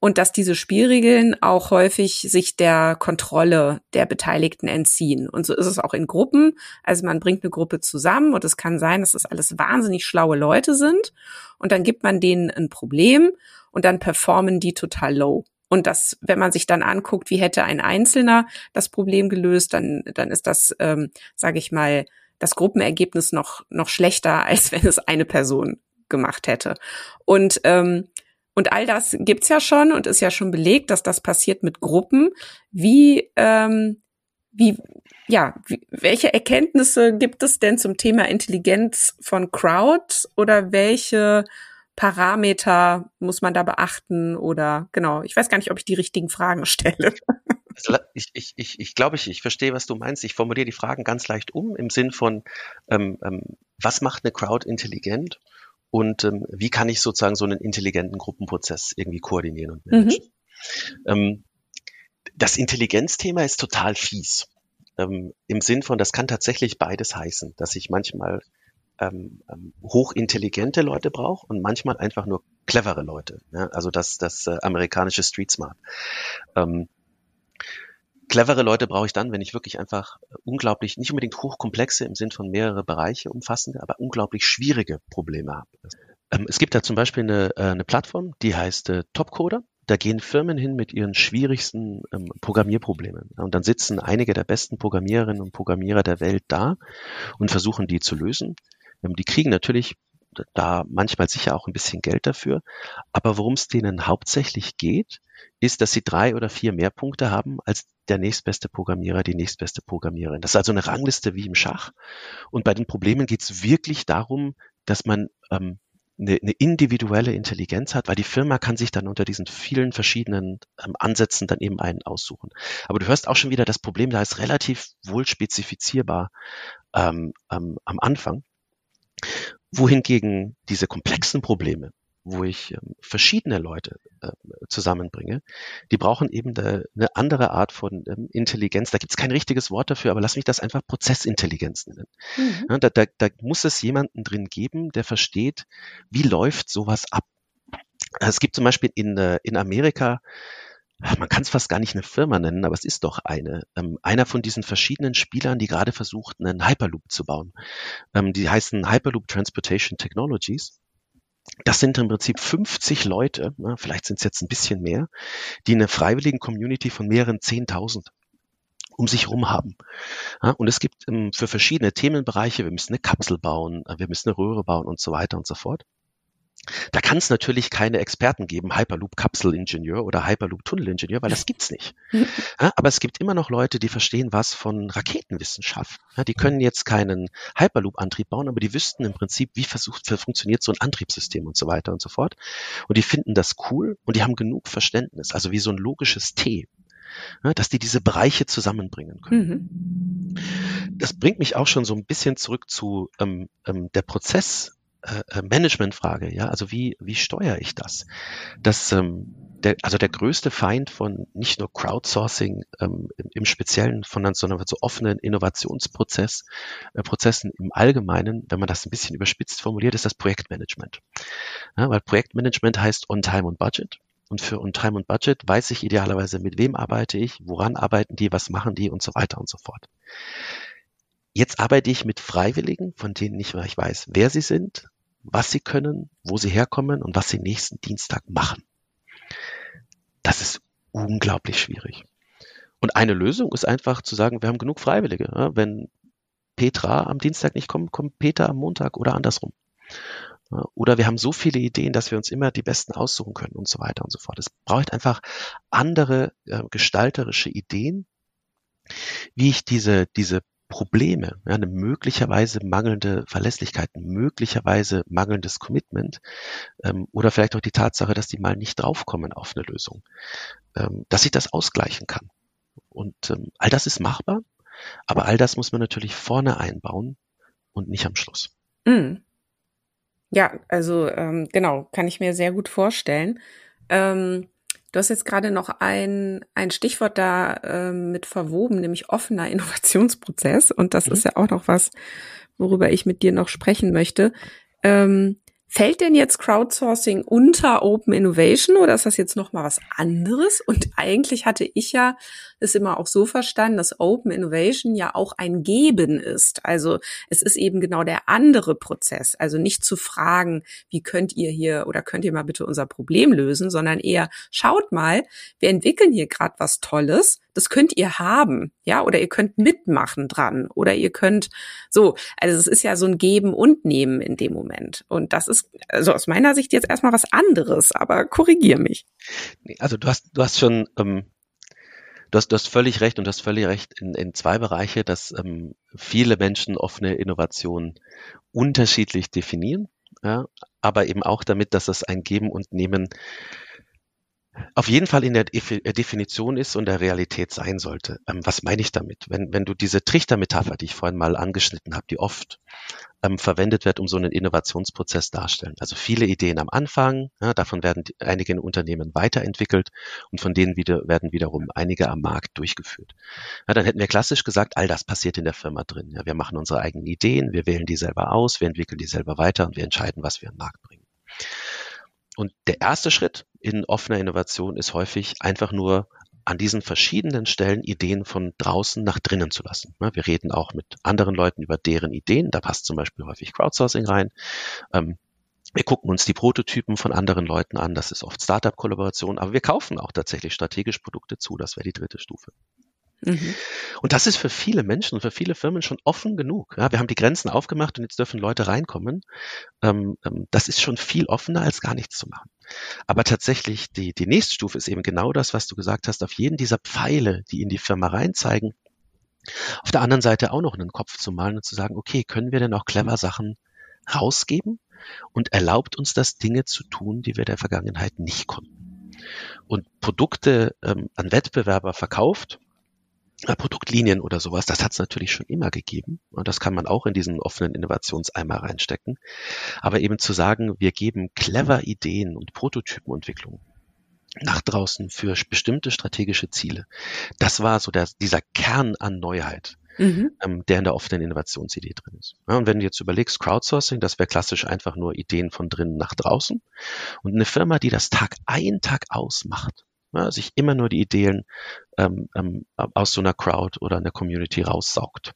und dass diese Spielregeln auch häufig sich der Kontrolle der Beteiligten entziehen. Und so ist es auch in Gruppen. Also man bringt eine Gruppe zusammen und es kann sein, dass das alles wahnsinnig schlaue Leute sind und dann gibt man denen ein Problem und dann performen die total low. Und das, wenn man sich dann anguckt, wie hätte ein Einzelner das Problem gelöst, dann, dann ist das, ähm, sage ich mal, das Gruppenergebnis noch, noch schlechter, als wenn es eine Person gemacht hätte. Und, ähm, und all das gibt's ja schon und ist ja schon belegt, dass das passiert mit Gruppen. Wie, ähm, wie, ja, wie, welche Erkenntnisse gibt es denn zum Thema Intelligenz von Crowd oder welche Parameter muss man da beachten oder genau, ich weiß gar nicht, ob ich die richtigen Fragen stelle. Also ich, ich, ich, ich glaube, ich, ich verstehe, was du meinst. Ich formuliere die Fragen ganz leicht um im Sinn von, ähm, ähm, was macht eine Crowd intelligent und ähm, wie kann ich sozusagen so einen intelligenten Gruppenprozess irgendwie koordinieren und managen. Mhm. Ähm, das Intelligenzthema ist total fies. Ähm, Im Sinn von, das kann tatsächlich beides heißen, dass ich manchmal ähm, ähm, hochintelligente Leute brauche und manchmal einfach nur clevere Leute. Ja? Also das, das äh, amerikanische Street Smart. Ähm, clevere Leute brauche ich dann, wenn ich wirklich einfach unglaublich, nicht unbedingt hochkomplexe im Sinn von mehrere Bereiche umfassende, aber unglaublich schwierige Probleme habe. Ähm, es gibt da zum Beispiel eine, äh, eine Plattform, die heißt äh, Topcoder. Da gehen Firmen hin mit ihren schwierigsten ähm, Programmierproblemen. Und dann sitzen einige der besten Programmiererinnen und Programmierer der Welt da und versuchen die zu lösen. Ähm, die kriegen natürlich da manchmal sicher auch ein bisschen Geld dafür. Aber worum es denen hauptsächlich geht, ist, dass sie drei oder vier mehr Punkte haben als der nächstbeste Programmierer, die nächstbeste Programmiererin. Das ist also eine Rangliste wie im Schach. Und bei den Problemen geht es wirklich darum, dass man ähm, eine, eine individuelle Intelligenz hat, weil die Firma kann sich dann unter diesen vielen verschiedenen ähm, Ansätzen dann eben einen aussuchen. Aber du hörst auch schon wieder, das Problem da ist relativ wohl spezifizierbar ähm, ähm, am Anfang wohingegen diese komplexen Probleme, wo ich ähm, verschiedene Leute äh, zusammenbringe, die brauchen eben eine andere Art von ähm, Intelligenz. Da gibt es kein richtiges Wort dafür, aber lass mich das einfach Prozessintelligenz nennen. Mhm. Ja, da, da, da muss es jemanden drin geben, der versteht, wie läuft sowas ab. Es gibt zum Beispiel in, äh, in Amerika man kann es fast gar nicht eine Firma nennen, aber es ist doch eine. Ähm, einer von diesen verschiedenen Spielern, die gerade versucht, einen Hyperloop zu bauen. Ähm, die heißen Hyperloop Transportation Technologies. Das sind im Prinzip 50 Leute, na, vielleicht sind es jetzt ein bisschen mehr, die eine freiwilligen Community von mehreren 10.000 um sich herum haben. Ja, und es gibt ähm, für verschiedene Themenbereiche, wir müssen eine Kapsel bauen, äh, wir müssen eine Röhre bauen und so weiter und so fort. Da kann es natürlich keine Experten geben, Hyperloop-Kapsel-Ingenieur oder Hyperloop-Tunnel-Ingenieur, weil das gibt's nicht. Ja, aber es gibt immer noch Leute, die verstehen was von Raketenwissenschaft. Ja, die können jetzt keinen Hyperloop-Antrieb bauen, aber die wüssten im Prinzip, wie versucht, funktioniert so ein Antriebssystem und so weiter und so fort. Und die finden das cool und die haben genug Verständnis, also wie so ein logisches T, dass die diese Bereiche zusammenbringen können. Mhm. Das bringt mich auch schon so ein bisschen zurück zu ähm, ähm, der Prozess äh, äh, Managementfrage, ja, also wie, wie steuere ich das? Das, ähm, der, also der größte Feind von nicht nur Crowdsourcing ähm, im, im Speziellen, von, sondern so offenen Innovationsprozess, äh, im Allgemeinen, wenn man das ein bisschen überspitzt formuliert, ist das Projektmanagement. Ja, weil Projektmanagement heißt On Time und Budget. Und für On Time und Budget weiß ich idealerweise, mit wem arbeite ich, woran arbeiten die, was machen die und so weiter und so fort jetzt arbeite ich mit Freiwilligen, von denen ich, ich weiß, wer sie sind, was sie können, wo sie herkommen und was sie nächsten Dienstag machen. Das ist unglaublich schwierig. Und eine Lösung ist einfach zu sagen, wir haben genug Freiwillige. Wenn Petra am Dienstag nicht kommt, kommt Peter am Montag oder andersrum. Oder wir haben so viele Ideen, dass wir uns immer die besten aussuchen können und so weiter und so fort. Es braucht einfach andere äh, gestalterische Ideen, wie ich diese, diese Probleme, ja, eine möglicherweise mangelnde Verlässlichkeit, möglicherweise mangelndes Commitment ähm, oder vielleicht auch die Tatsache, dass die mal nicht draufkommen auf eine Lösung, ähm, dass ich das ausgleichen kann. Und ähm, all das ist machbar, aber all das muss man natürlich vorne einbauen und nicht am Schluss. Mm. Ja, also ähm, genau, kann ich mir sehr gut vorstellen. Ähm, Du hast jetzt gerade noch ein, ein Stichwort da äh, mit verwoben, nämlich offener Innovationsprozess. Und das mhm. ist ja auch noch was, worüber ich mit dir noch sprechen möchte. Ähm, Fällt denn jetzt Crowdsourcing unter Open Innovation oder ist das jetzt noch mal was anderes? Und eigentlich hatte ich ja es immer auch so verstanden, dass Open Innovation ja auch ein Geben ist. Also es ist eben genau der andere Prozess. Also nicht zu fragen, wie könnt ihr hier oder könnt ihr mal bitte unser Problem lösen, sondern eher schaut mal, wir entwickeln hier gerade was Tolles das könnt ihr haben, ja, oder ihr könnt mitmachen dran oder ihr könnt so, also es ist ja so ein Geben und Nehmen in dem Moment und das ist also aus meiner Sicht jetzt erstmal was anderes, aber korrigier mich. Also du hast du hast schon ähm Du hast, du hast völlig recht und du hast völlig recht in, in zwei Bereiche, dass ähm, viele Menschen offene Innovation unterschiedlich definieren, ja, aber eben auch damit, dass es ein Geben und Nehmen auf jeden Fall in der äh, Definition ist und der Realität sein sollte. Ähm, was meine ich damit? Wenn, wenn du diese Trichtermetapher, die ich vorhin mal angeschnitten habe, die oft ähm, verwendet wird, um so einen Innovationsprozess darstellen. Also viele Ideen am Anfang, ja, davon werden einige in Unternehmen weiterentwickelt und von denen wieder, werden wiederum einige am Markt durchgeführt. Ja, dann hätten wir klassisch gesagt, all das passiert in der Firma drin. Ja, wir machen unsere eigenen Ideen, wir wählen die selber aus, wir entwickeln die selber weiter und wir entscheiden, was wir am Markt bringen. Und der erste Schritt in offener Innovation ist häufig einfach nur an diesen verschiedenen Stellen Ideen von draußen nach drinnen zu lassen. Wir reden auch mit anderen Leuten über deren Ideen. Da passt zum Beispiel häufig Crowdsourcing rein. Ähm, wir gucken uns die Prototypen von anderen Leuten an. Das ist oft Startup-Kollaboration. Aber wir kaufen auch tatsächlich strategisch Produkte zu. Das wäre die dritte Stufe. Mhm. Und das ist für viele Menschen und für viele Firmen schon offen genug. Ja, wir haben die Grenzen aufgemacht und jetzt dürfen Leute reinkommen. Ähm, ähm, das ist schon viel offener, als gar nichts zu machen. Aber tatsächlich, die, die nächste Stufe ist eben genau das, was du gesagt hast, auf jeden dieser Pfeile, die in die Firma reinzeigen, auf der anderen Seite auch noch einen Kopf zu malen und zu sagen, okay, können wir denn auch clever Sachen rausgeben und erlaubt uns das Dinge zu tun, die wir der Vergangenheit nicht konnten. Und Produkte ähm, an Wettbewerber verkauft, Produktlinien oder sowas, das hat es natürlich schon immer gegeben. Und das kann man auch in diesen offenen Innovationseimer reinstecken. Aber eben zu sagen, wir geben clever Ideen und Prototypenentwicklung nach draußen für bestimmte strategische Ziele. Das war so der, dieser Kern an Neuheit, mhm. ähm, der in der offenen Innovationsidee drin ist. Ja, und wenn du jetzt überlegst, Crowdsourcing, das wäre klassisch einfach nur Ideen von drinnen nach draußen. Und eine Firma, die das Tag ein, Tag aus macht, ja, sich immer nur die Ideen ähm, ähm, aus so einer Crowd oder einer Community raussaugt.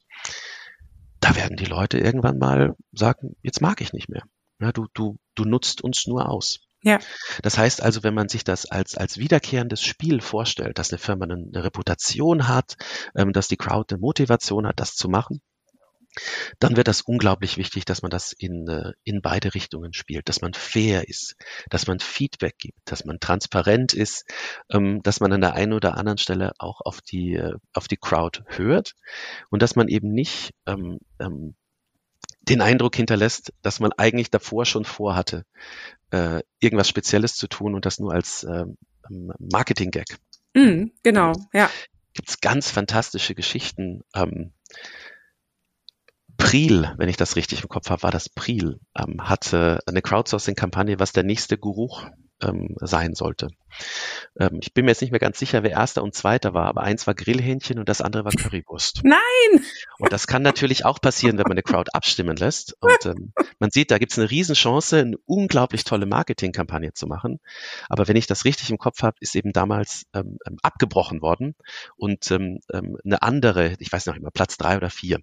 Da werden die Leute irgendwann mal sagen, jetzt mag ich nicht mehr. Ja, du, du, du nutzt uns nur aus. Ja. Das heißt also, wenn man sich das als, als wiederkehrendes Spiel vorstellt, dass eine Firma eine, eine Reputation hat, ähm, dass die Crowd eine Motivation hat, das zu machen, dann wird das unglaublich wichtig, dass man das in, äh, in beide Richtungen spielt, dass man fair ist, dass man Feedback gibt, dass man transparent ist, ähm, dass man an der einen oder anderen Stelle auch auf die, äh, auf die Crowd hört und dass man eben nicht ähm, ähm, den Eindruck hinterlässt, dass man eigentlich davor schon vorhatte, äh, irgendwas Spezielles zu tun und das nur als ähm, Marketing-Gag. Mm, genau, ja. Gibt es ganz fantastische Geschichten. Ähm, Priel, wenn ich das richtig im Kopf habe, war das Priel, ähm, hatte eine Crowdsourcing-Kampagne, was der nächste Guru ähm, sein sollte. Ähm, ich bin mir jetzt nicht mehr ganz sicher, wer erster und zweiter war, aber eins war Grillhähnchen und das andere war Currywurst. Nein! Und das kann natürlich auch passieren, wenn man eine Crowd abstimmen lässt. Und ähm, man sieht, da gibt es eine Riesenchance, eine unglaublich tolle Marketingkampagne zu machen. Aber wenn ich das richtig im Kopf habe, ist eben damals ähm, ähm abgebrochen worden und ähm, ähm, eine andere, ich weiß noch immer, Platz drei oder vier,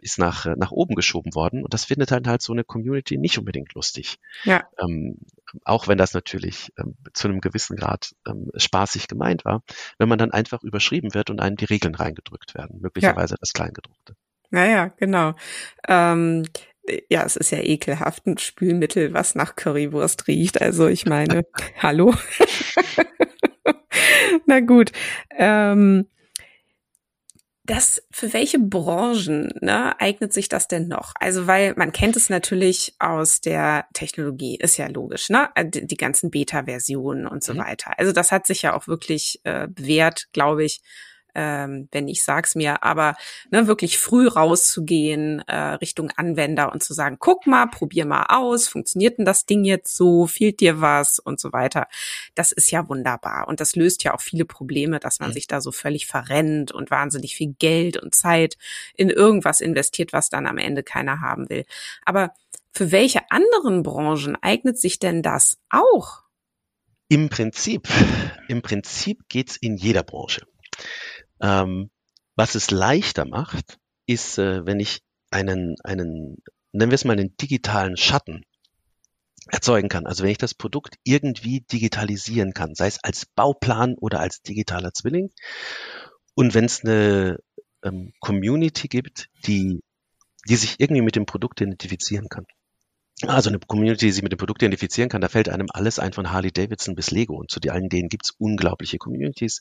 ist nach, äh, nach oben geschoben worden. Und das findet dann halt so eine Community nicht unbedingt lustig. Ja. Auch wenn das natürlich zu einem gewissen Grad ähm, spaßig gemeint war, wenn man dann einfach überschrieben wird und einem die Regeln reingedrückt werden, möglicherweise ja. das Kleingedruckte. Naja, genau. Ähm, ja, es ist ja ekelhaft, ein Spülmittel, was nach Currywurst riecht. Also ich meine, hallo. Na gut. Ähm, das, für welche Branchen ne, eignet sich das denn noch? Also, weil man kennt es natürlich aus der Technologie, ist ja logisch, ne? Äh, die, die ganzen Beta-Versionen und so mhm. weiter. Also das hat sich ja auch wirklich äh, bewährt, glaube ich, ähm, wenn ich sag's mir, aber ne, wirklich früh rauszugehen äh, Richtung Anwender und zu sagen, guck mal, probier mal aus, funktioniert denn das Ding jetzt so, fehlt dir was und so weiter. Das ist ja wunderbar und das löst ja auch viele Probleme, dass man mhm. sich da so völlig verrennt und wahnsinnig viel Geld und Zeit in irgendwas investiert, was dann am Ende keiner haben will. Aber für welche anderen Branchen eignet sich denn das auch? Im Prinzip, im Prinzip geht's in jeder Branche. Ähm, was es leichter macht, ist, äh, wenn ich einen, einen, nennen wir es mal einen digitalen Schatten erzeugen kann. Also wenn ich das Produkt irgendwie digitalisieren kann, sei es als Bauplan oder als digitaler Zwilling. Und wenn es eine ähm, Community gibt, die, die sich irgendwie mit dem Produkt identifizieren kann also eine Community, die sich mit dem Produkt identifizieren kann, da fällt einem alles ein von Harley Davidson bis Lego. Und zu allen denen gibt's unglaubliche Communities.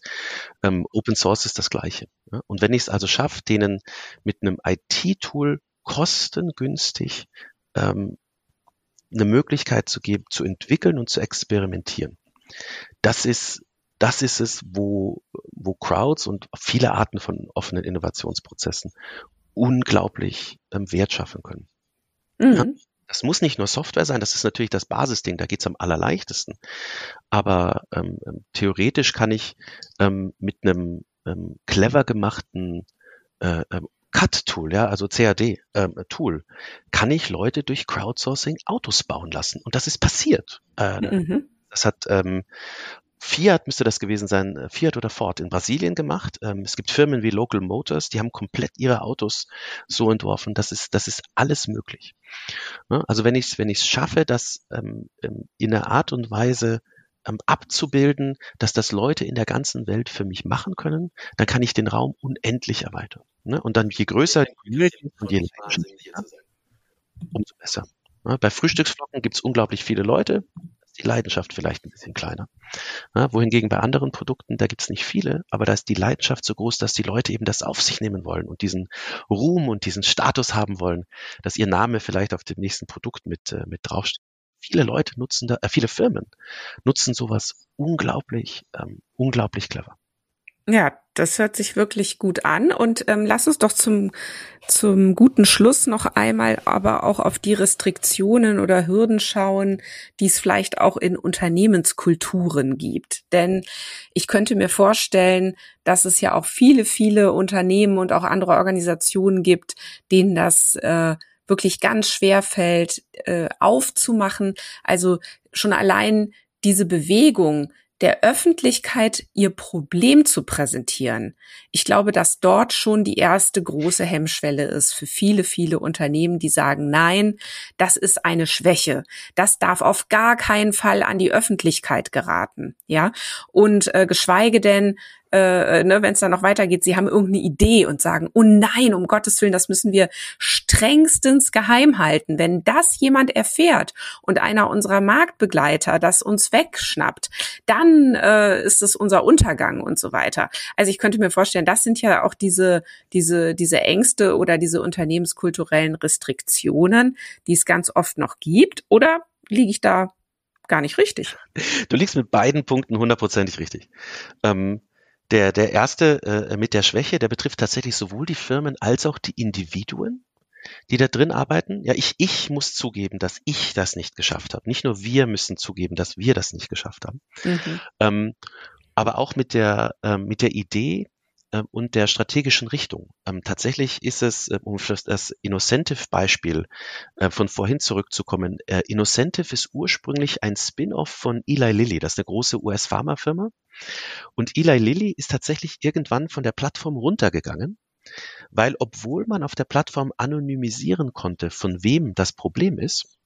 Ähm, Open Source ist das Gleiche. Ja? Und wenn ich es also schaffe, denen mit einem IT-Tool kostengünstig ähm, eine Möglichkeit zu geben, zu entwickeln und zu experimentieren. Das ist, das ist es, wo, wo Crowds und viele Arten von offenen Innovationsprozessen unglaublich ähm, Wert schaffen können. Mhm. Das muss nicht nur Software sein, das ist natürlich das Basisding, da geht's am allerleichtesten. Aber ähm, ähm, theoretisch kann ich ähm, mit einem ähm, clever gemachten äh, ähm, CAD-Tool, ja, also CAD-Tool, ähm, kann ich Leute durch Crowdsourcing Autos bauen lassen. Und das ist passiert. Äh, mhm. Das hat ähm, Fiat müsste das gewesen sein, äh, Fiat oder Ford in Brasilien gemacht. Ähm, es gibt Firmen wie Local Motors, die haben komplett ihre Autos so entworfen. Das ist, das ist alles möglich. Ne? Also wenn ich es wenn ich's schaffe, das ähm, ähm, in einer Art und Weise abzubilden, dass das Leute in der ganzen Welt für mich machen können, dann kann ich den Raum unendlich erweitern. Ne? Und dann je größer die Community und je länger, umso besser. Ne? Bei Frühstücksflocken gibt es unglaublich viele Leute die Leidenschaft vielleicht ein bisschen kleiner. Ja, wohingegen bei anderen Produkten, da gibt es nicht viele, aber da ist die Leidenschaft so groß, dass die Leute eben das auf sich nehmen wollen und diesen Ruhm und diesen Status haben wollen, dass ihr Name vielleicht auf dem nächsten Produkt mit, äh, mit draufsteht. Viele Leute nutzen da, äh, viele Firmen nutzen sowas unglaublich, ähm, unglaublich clever. Ja, das hört sich wirklich gut an. Und ähm, lass uns doch zum, zum guten Schluss noch einmal aber auch auf die Restriktionen oder Hürden schauen, die es vielleicht auch in Unternehmenskulturen gibt. Denn ich könnte mir vorstellen, dass es ja auch viele, viele Unternehmen und auch andere Organisationen gibt, denen das äh, wirklich ganz schwer fällt, äh, aufzumachen. Also schon allein diese Bewegung, der Öffentlichkeit ihr Problem zu präsentieren. Ich glaube, dass dort schon die erste große Hemmschwelle ist für viele, viele Unternehmen, die sagen, nein, das ist eine Schwäche. Das darf auf gar keinen Fall an die Öffentlichkeit geraten. Ja, und äh, geschweige denn äh, ne, wenn es dann noch weitergeht, sie haben irgendeine Idee und sagen, oh nein, um Gottes Willen, das müssen wir strengstens geheim halten. Wenn das jemand erfährt und einer unserer Marktbegleiter das uns wegschnappt, dann äh, ist es unser Untergang und so weiter. Also ich könnte mir vorstellen, das sind ja auch diese, diese, diese Ängste oder diese unternehmenskulturellen Restriktionen, die es ganz oft noch gibt. Oder liege ich da gar nicht richtig? Du liegst mit beiden Punkten hundertprozentig richtig. Ähm, der, der erste äh, mit der Schwäche, der betrifft tatsächlich sowohl die Firmen als auch die Individuen. die da drin arbeiten. Ja, ich, ich muss zugeben, dass ich das nicht geschafft habe. Nicht nur wir müssen zugeben, dass wir das nicht geschafft haben. Mhm. Ähm, aber auch mit der, ähm, mit der Idee, und der strategischen Richtung. Ähm, tatsächlich ist es, äh, um für das Innocentive-Beispiel äh, von vorhin zurückzukommen, äh, Innocentive ist ursprünglich ein Spin-off von Eli Lilly, das ist eine große US-Pharmafirma. Und Eli Lilly ist tatsächlich irgendwann von der Plattform runtergegangen, weil obwohl man auf der Plattform anonymisieren konnte, von wem das Problem ist,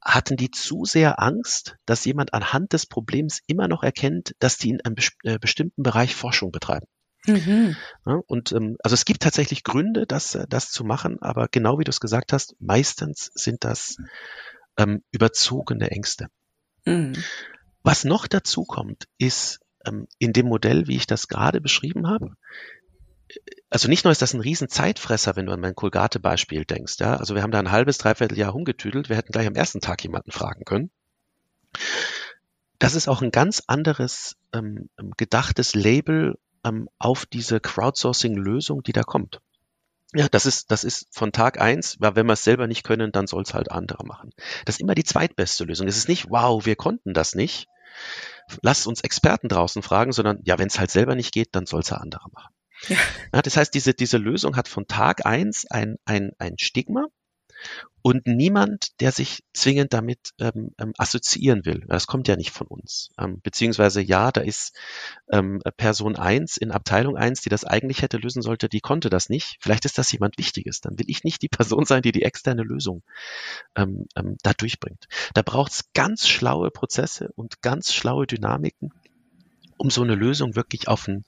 hatten die zu sehr Angst, dass jemand anhand des Problems immer noch erkennt, dass die in einem bestimmten Bereich Forschung betreiben. Mhm. Ja, und ähm, also es gibt tatsächlich Gründe, das, äh, das zu machen, aber genau wie du es gesagt hast, meistens sind das ähm, überzogene Ängste. Mhm. Was noch dazu kommt, ist ähm, in dem Modell, wie ich das gerade beschrieben habe, also nicht nur ist das ein riesen Zeitfresser, wenn du an mein Kolgate-Beispiel denkst. Ja? Also wir haben da ein halbes, dreiviertel Jahr rumgetüdelt. Wir hätten gleich am ersten Tag jemanden fragen können. Das ist auch ein ganz anderes ähm, gedachtes Label ähm, auf diese Crowdsourcing-Lösung, die da kommt. Ja, das ist, das ist von Tag eins, weil wenn wir es selber nicht können, dann soll es halt andere machen. Das ist immer die zweitbeste Lösung. Es ist nicht, wow, wir konnten das nicht. Lass uns Experten draußen fragen, sondern ja, wenn es halt selber nicht geht, dann soll es ja andere machen. Ja. Ja, das heißt, diese, diese Lösung hat von Tag eins ein, ein, ein Stigma und niemand, der sich zwingend damit ähm, ähm, assoziieren will. Das kommt ja nicht von uns. Ähm, beziehungsweise ja, da ist ähm, Person eins in Abteilung eins, die das eigentlich hätte lösen sollte, die konnte das nicht. Vielleicht ist das jemand Wichtiges. Dann will ich nicht die Person sein, die die externe Lösung ähm, ähm, da durchbringt. Da braucht es ganz schlaue Prozesse und ganz schlaue Dynamiken, um so eine Lösung wirklich auf, ein,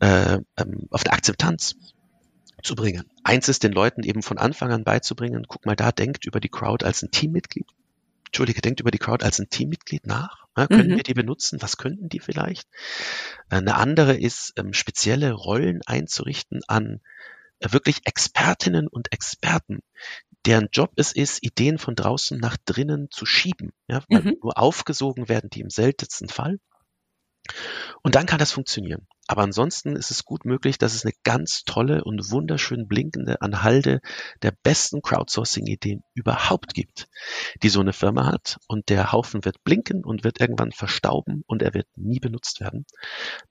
äh, ähm, auf eine Akzeptanz zu bringen. Eins ist den Leuten eben von Anfang an beizubringen, guck mal da, denkt über die Crowd als ein Teammitglied. Entschuldige, denkt über die Crowd als ein Teammitglied nach. Ja, können mhm. wir die benutzen? Was könnten die vielleicht? Eine andere ist, ähm, spezielle Rollen einzurichten an äh, wirklich Expertinnen und Experten, deren Job es ist, Ideen von draußen nach drinnen zu schieben. Ja, mhm. Nur aufgesogen werden die im seltensten Fall. Und dann kann das funktionieren. Aber ansonsten ist es gut möglich, dass es eine ganz tolle und wunderschön blinkende Anhalde der besten Crowdsourcing-Ideen überhaupt gibt, die so eine Firma hat. Und der Haufen wird blinken und wird irgendwann verstauben und er wird nie benutzt werden.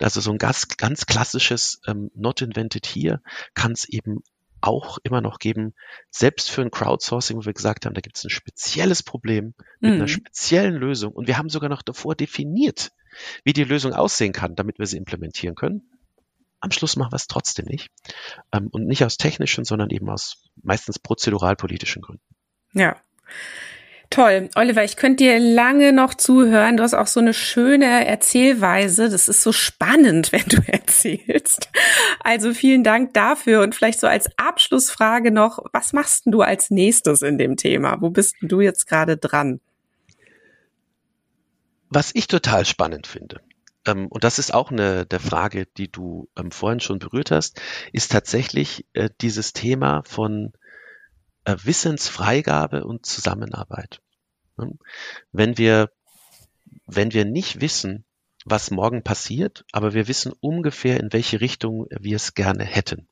Also so ein ganz, ganz klassisches ähm, Not Invented Here kann es eben auch immer noch geben, selbst für ein Crowdsourcing, wo wir gesagt haben, da gibt es ein spezielles Problem mit mhm. einer speziellen Lösung und wir haben sogar noch davor definiert, wie die Lösung aussehen kann, damit wir sie implementieren können. Am Schluss machen wir es trotzdem nicht. Ähm, und nicht aus technischen, sondern eben aus meistens prozeduralpolitischen Gründen. Ja. Toll. Oliver, ich könnte dir lange noch zuhören. Du hast auch so eine schöne Erzählweise. Das ist so spannend, wenn du erzählst. Also vielen Dank dafür. Und vielleicht so als Abschlussfrage noch, was machst denn du als nächstes in dem Thema? Wo bist denn du jetzt gerade dran? Was ich total spannend finde, ähm, und das ist auch eine der Frage, die du ähm, vorhin schon berührt hast, ist tatsächlich äh, dieses Thema von Wissensfreigabe und Zusammenarbeit. Ne? Wenn wir, wenn wir nicht wissen, was morgen passiert, aber wir wissen ungefähr, in welche Richtung wir es gerne hätten.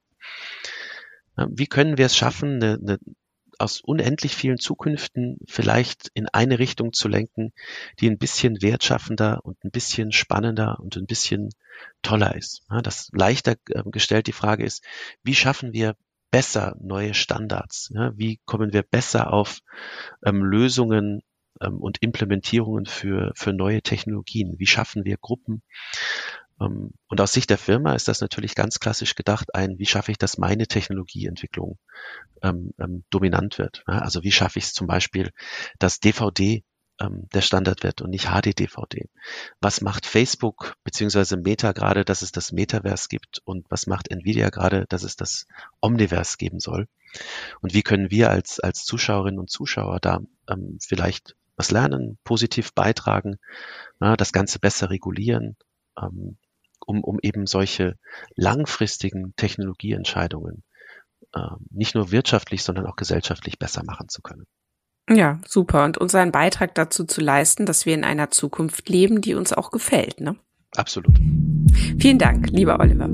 Wie können wir es schaffen, eine, eine aus unendlich vielen Zukünften vielleicht in eine Richtung zu lenken, die ein bisschen wertschaffender und ein bisschen spannender und ein bisschen toller ist. das leichter ähm, gestellt die Frage ist, wie schaffen wir besser neue Standards? wie kommen wir besser auf ähm, Lösungen ähm, und Implementierungen für, für neue Technologien? Wie schaffen wir Gruppen, ähm, und aus Sicht der Firma ist das natürlich ganz klassisch gedacht ein, wie schaffe ich, dass meine Technologieentwicklung ähm, ähm, dominant wird. Ja, also wie schaffe ich es zum Beispiel, dass DVD ähm, der Standard wird und nicht HD-DVD. Was macht Facebook beziehungsweise Meta gerade, dass es das Metaverse gibt und was macht Nvidia gerade, dass es das Omniverse geben soll? Und wie können wir als, als Zuschauerinnen und Zuschauer da ähm, vielleicht was lernen, positiv beitragen, ja, das Ganze besser regulieren, ähm, um, um eben solche langfristigen Technologieentscheidungen äh, nicht nur wirtschaftlich, sondern auch gesellschaftlich besser machen zu können. Ja, super. Und unseren Beitrag dazu zu leisten, dass wir in einer Zukunft leben, die uns auch gefällt, ne? Absolut. Vielen Dank, lieber Oliver.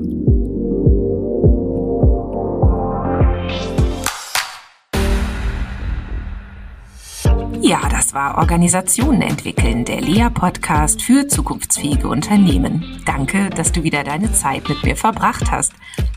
Ja, das war Organisationen entwickeln, der Lea-Podcast für zukunftsfähige Unternehmen. Danke, dass du wieder deine Zeit mit mir verbracht hast.